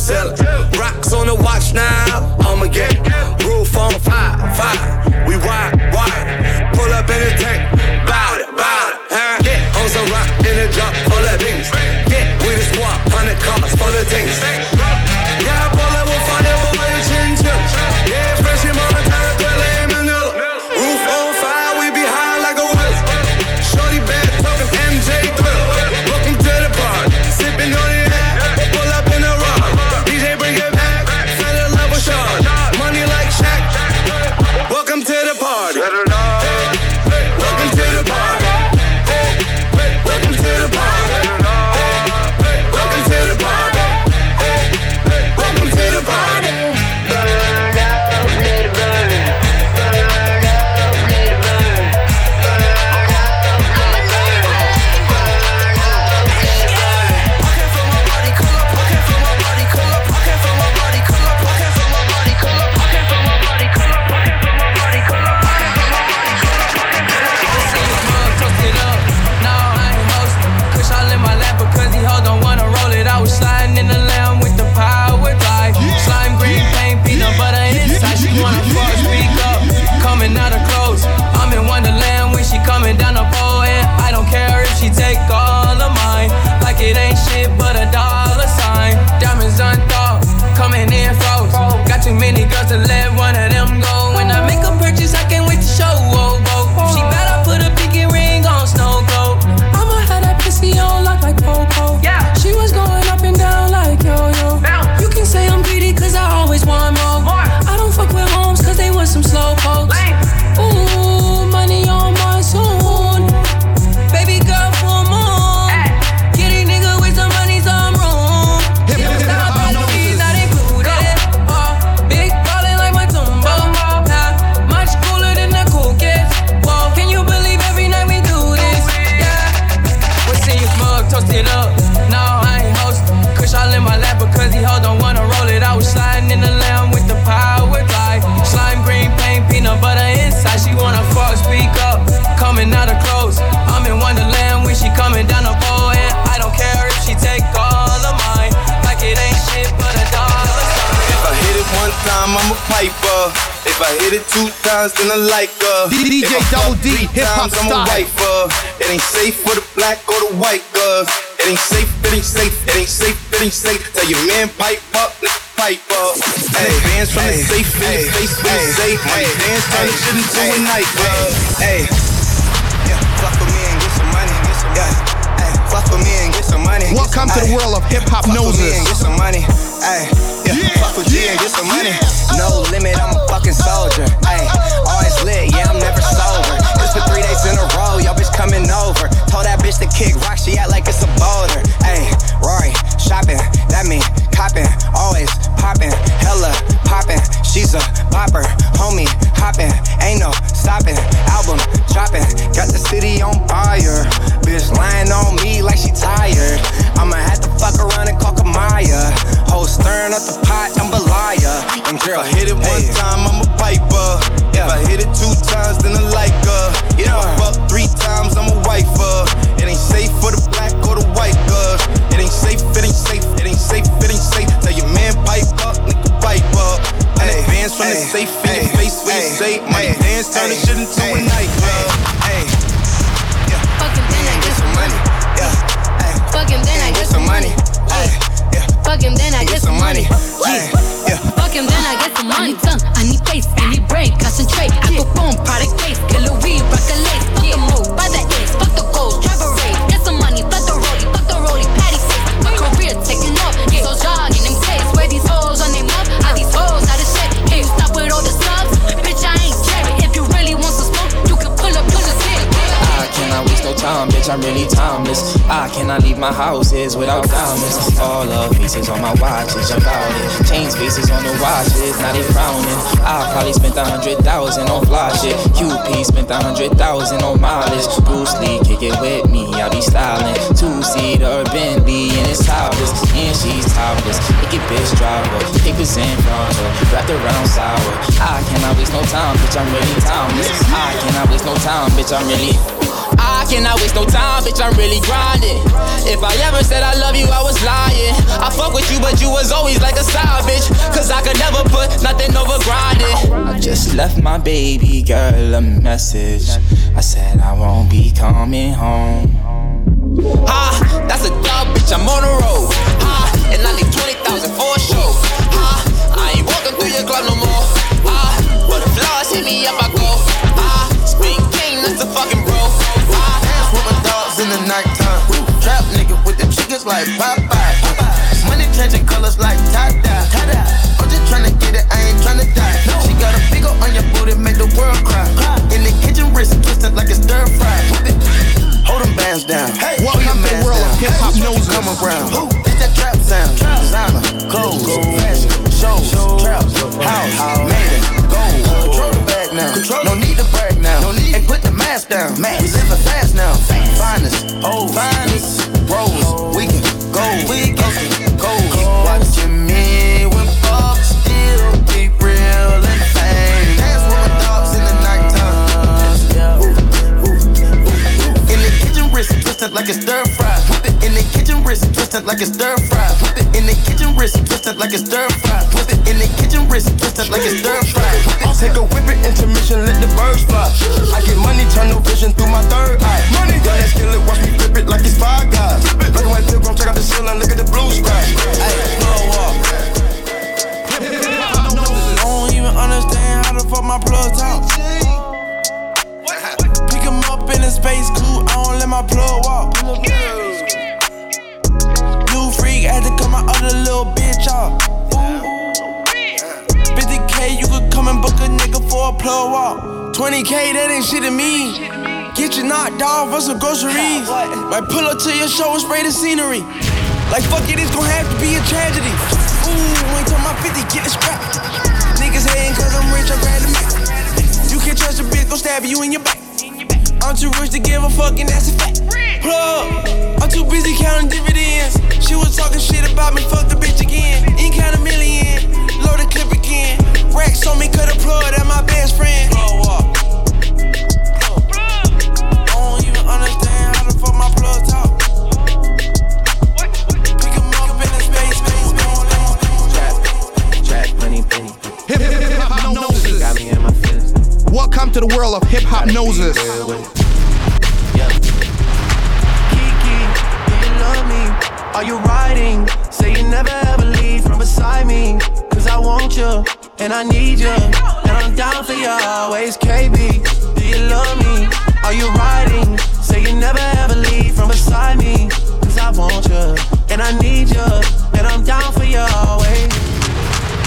bestseller. From the safe in your face when you say money dance, turn this shit into a nightclub. Hey, yeah, Fucking then I get some money. yeah, hey, Fucking then I get get some some money. Hey, yeah, Fucking then I get some money. Yeah. Fuck him, then I get some money. Tongue, I need face, I need brain, concentrate. I go boom, product face, killer weed, rock a lace. Fuck the move, buy the ace, fuck the gold, time, bitch. I'm really timeless. I cannot leave my houses without diamonds. All the faces on my watches about it. Chains faces on the watches, now they frowning. I probably spent a hundred thousand on fly shit. QP spent a hundred thousand on mileage. Bruce Lee, kick it with me, I be styling. Two seater Bentley and it's topless, and she's topless. Make it bitch driver, papers in front her, wrapped around sour. I cannot waste no time, bitch. I'm really timeless. I cannot waste no time, bitch. I'm really. Cannot waste no time, bitch. I'm really grinding. If I ever said I love you, I was lying. I fuck with you, but you was always like a side bitch. Cause I could never put nothing over grinding. I just left my baby girl a message. I said I won't be coming home. Ha, that's a dub, bitch. I'm on the road. Ha, and I need 20,000 for a show. Ha, I ain't walking through your club no more. Ha, but if flaws hit me up, I go. Ha, Spring King, that's the fucking bro. In the nighttime. Trap nigga with the chickens like Popeye. Money changing colors like tie-dye. I'm just tryna get it, I ain't tryna die. She got a big on your booty, make the world cry. In the kitchen, wrist twisted like it's stir fry. Hold them bands down. Hey, Welcome to the world of Hiphopnosis. Come around. It's that trap sound. Designer, clothes, fashion, shows, trap, house, made it, gold. Control the bag now. No need to brag now. No need. And put mask down. We living fast now. Finest, oh, finest, rose. We can go, we can go. Keep watching me still keep real and fame. Dance with my dogs in the nighttime. In the kitchen, wrist twisted like it's stir fry. Whip it in the kitchen, wrist twisted like it's stir fry. Whip it in the kitchen, wrist twisted like it's stir fry. Whip it in the kitchen, wrist twisted like it's stir fry. I'll take a whip it intermission, let the birds fly. I get money, turn no vision through my third eye. Money, got that skill, it, watch me flip it like it's five guys. Black and white pilgrim, check out the ceiling, look at the blue sky. Hey, blow up. I don't even understand how the fuck my plug talk. Pick him up in a space coupe, I don't let my plug walk. New freak had to cut my other little bitch off. 50k, you could come and book a nigga for a plug walk. 20k, that ain't shit to me. Get you knocked off for some groceries. Might pull up to your show and spray the scenery. Like fuck it, it's gon' have to be a tragedy. Ooh, ain't talking about 50, get the scrap. Niggas hating cause I'm rich, I grab the Mac. You can't trust a bitch, gon' stab you in your back. I'm too rich to give a fuck, and that's a fact. Plug, I'm too busy counting dividends. She was talking shit about me, fuck the bitch again. Ain't count a million, load the clip again. Racks on me, cut a plug, that my best friend. Plug up. Don't even understand how the fuck my plug talk. Pick 'em up in the space, space, space. Trap, trap, money, penny. Hip Welcome to the world of Hiphopnosis. Kiki, do you love me? Are you riding? Say you never ever leave from beside me. Cause I want you, and I need you. And I'm down for you always, KB. Do you love me? Are you riding? Say you never ever leave from beside me. Cause I want you, and I need you. And I'm down for you always.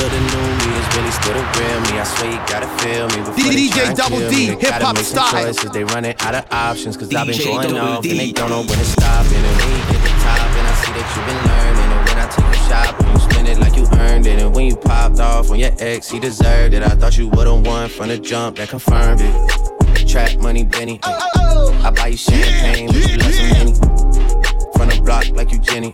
But the new me is really still the real me. I swear you gotta feel me. DJ Double D, me. They gotta hip-hop make some style. Choices. They running out of options, cause I've been going off and they don't know when to stop. And when you get the top, and I see that you've been learning. And when I take you shopping, you spend it like you earned it. And when you popped off on your ex, he deserved it. I thought you would've won from the jump that confirmed it. Trap money, Benny. Oh, oh, oh. I buy you champagne, but you love some Henny. From the block like you Jenny.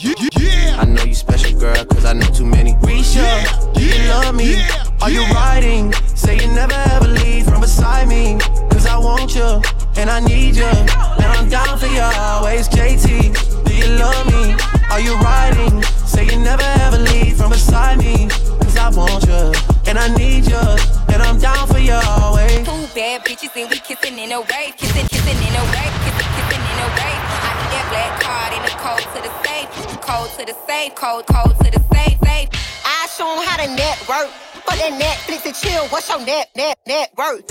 I know you special, girl, cause I know too many. Risha, do you love me? Are you riding? Say you never ever leave from beside me. Cause I want you, and I need you. And I'm down for you always, JT. Do you love me? Are you riding? Say you never ever leave from beside me. Cause I want you, and I need you. And I'm down for you always. Two bad bitches and we kissing in a wave, kissing, kissing in a wave, kissing, kissing in a wave. I need that black card in the code to the safe, code to the safe, code, code to the safe, safe. I show 'em how to network. But that Netflix and chill, what's your net, net, net worth?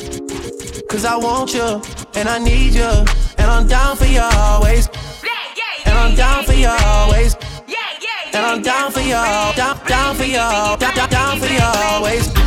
Cause I want you, and I need you. And I'm down for you always. And I'm down for you always. And I'm down for you, down, down for you, down, down, down for you always.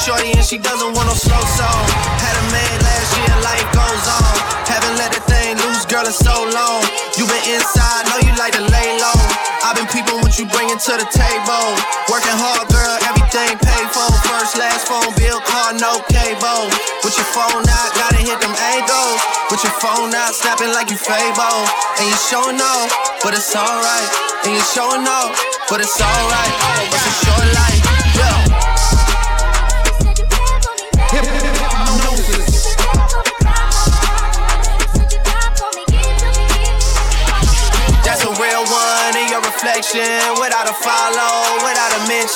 Shorty and she doesn't want no slow song. Had a man last year, life goes on. Haven't let that thing loose, girl, in so long. You been inside, know you like to lay low. I've been peeping what you bringing to the table. Working hard, girl, everything paid for. First, last phone bill, car, no cable. With your phone out, gotta hit them angles. With your phone out, snapping like you Fable. And you showing off, but it's alright. And you showing off, but it's alright. It's a short life,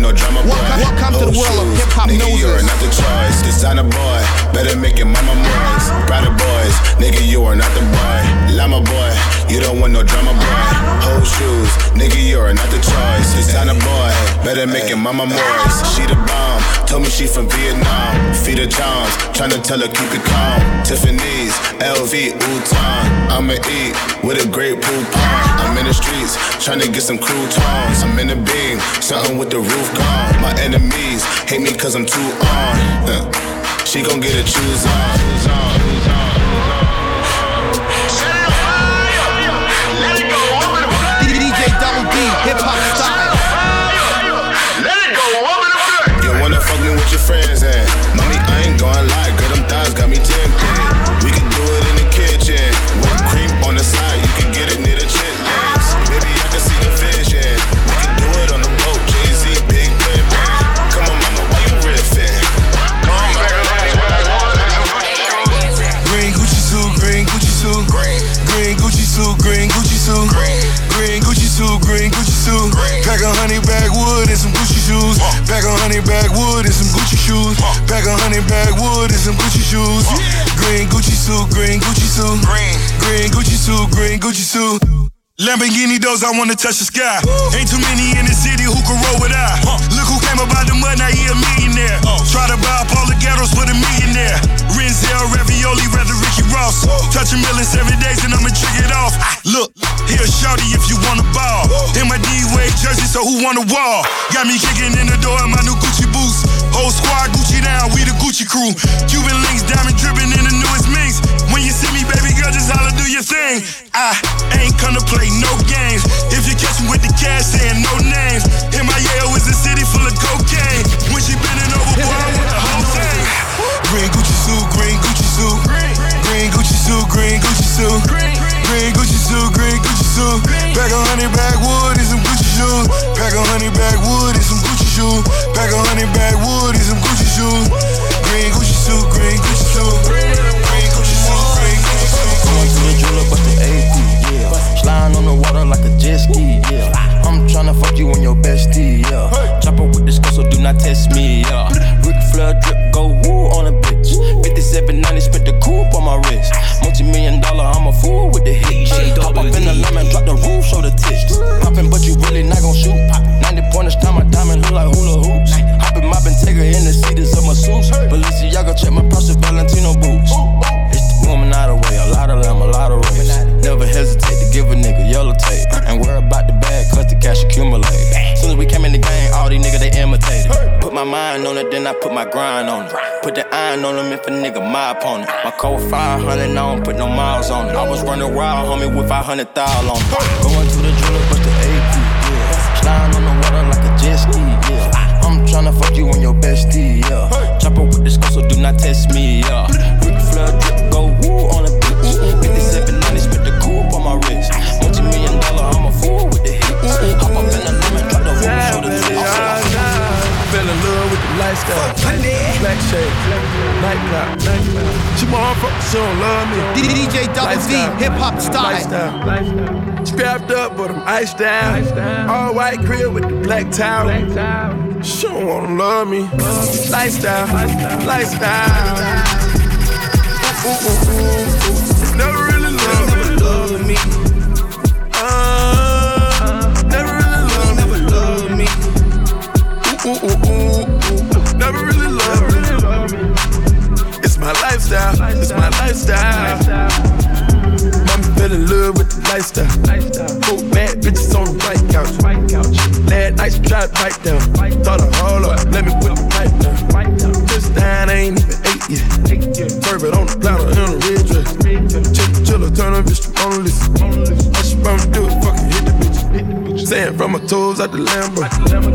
no drama boy. Welcome to the world of hip-hop Nigga, you are not the choice. Designer boy, better make your mama moist. Rider boys, nigga, you are not the boy. Llama boy, you don't want no drama boy. Whole shoes, nigga, you are not the choice. Designer boy, better make your mama moist. She the bomb, told me she from Vietnam. Feed her charms, tryna tell her keep it calm. Tiffany's, LV, Wu-Tang. I'ma eat with a great pool pond. I'm in the streets, tryna get some croutons. I'm in the beam, something with the roof gone. My enemies hate me cause I'm too on. Huh. She gon' get a choose on. Pack a hundred bag wood and some Gucci shoes. Pack a hundred bag wood and some Gucci shoes. Pack a hundred bag wood and some Gucci shoes. Green Gucci suit, green Gucci suit. Green green Gucci suit, green Gucci suit. Lamborghini doors, I wanna touch the sky. Ain't too many in the city who can roll with I. Look who came about the mud, now he a millionaire. Try to buy up all the ghettos with a millionaire. Renzel, Ravioli, rather Ricky Ross. Touch a million seven days, and I'ma trick it off. Look here shorty if you wanna ball. In my D-Wade jersey, so who wanna wall? Got me kicking in the door in my new Gucci boots. Whole squad Gucci down, we the Gucci crew. Cuban links, diamond dripping in the newest minks. When you see me, baby girl, just holla, do your thing. I ain't come to play no games. If you catch me with the cash, saying no names. MIAO is a city full of cocaine. When she bending over, boy, suit, green Gucci suit. Green Gucci suit, green Gucci suit. Pack a hundred backwood and some Gucci shoes. Pack a hundred backwood and some Gucci shoes. Pack a hundred backwood and some Gucci shoes. Green Gucci suit, green Gucci suit. Sliding on the water like a jet ski, yeah. I'm tryna fuck you on your bestie, yeah. Chopper with this girl, so do not test me, yeah. Ric Flair drip, go woo on a bitch. 5790, spent the coupe on my wrist. Multi million dollar, I'm a fool with the hit. Pop up in the lemon, drop the roof, show the tits. Poppin', but you really not gon' shoot. 90 pointers, time my diamond look like hula hoops. Hoppin', moppin', take her in the seats of my suits. Balenciaga, check my price Valentino boots. It's the woman out of way, a lot of them, a lot of race. Never hesitate to give a nigga yellow tape. Ain't worry about the bag, cause the cash accumulate. Soon as we came in the game, all these niggas they imitated. Put my mind on it, then I put my grind on it. Put the iron on them if a nigga my opponent. My code 500, I don't put no miles on it. I was running wild, homie, with 500 thou on it. Going to the jeweler, bust the AP, yeah. Sliding on the water like a jet ski, yeah. I'm tryna fuck you on your bestie, yeah. Chopper with this girl, so do not test me, yeah. Ric Flair drip, love with the lifestyle. Black shade, nightclub. She want fuck, she don't love me. DJ Double D, hip hop style. Lifestyle. Strapped up, but I'm iced down. All white crib with the black towel. She don't wanna love me. Lifestyle, lifestyle. Lifestyle. Mama fell in love with the lifestyle. Four bad bitches on the white couch. Last night she tried to bite down. Thought I hold up, let me put the pipe down. This time ain't even eight yet. Serve on the platter in a red dress. Chill, chiller, turn her bitch to list. All she wanna do is fucking hit the bitch. Sand from my toes out the Lambo.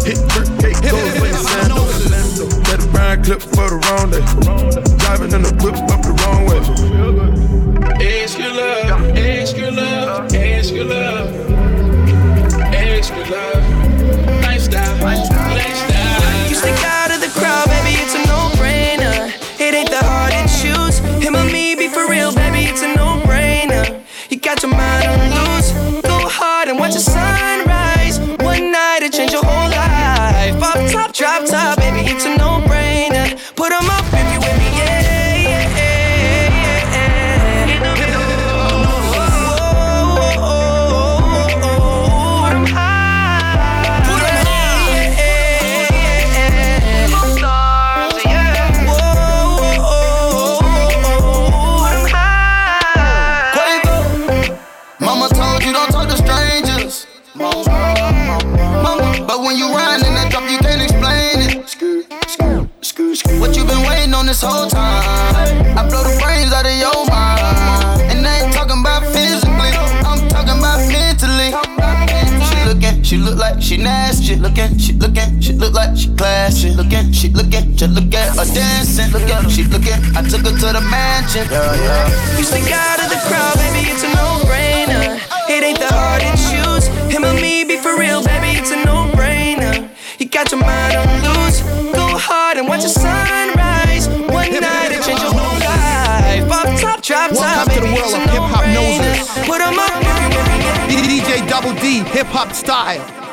Hit brick cake, goes with the sand. Brown clip for the wrong day. Driving in the whip up the wrong way. Ask your love, ask your love, ask your love, ask your love. Lifestyle, lifestyle. She look like she nasty. She looking, she looking, she look like she classy. Looking, she looking, just look at her dancing. Look at she looking. I took her to the mansion. Yeah, yeah. You stick out of the crowd, baby, it's a no-brainer. It ain't that hard to choose. Him or me, be for real, baby, it's a no-brainer. You got your mind on loose. Go hard and watch the sunrise. One night it change your whole life. Pop top, drop top, Welcome to the world it's a of hip hop no-brainer. noses. Put 'em up Double D, hip hop style.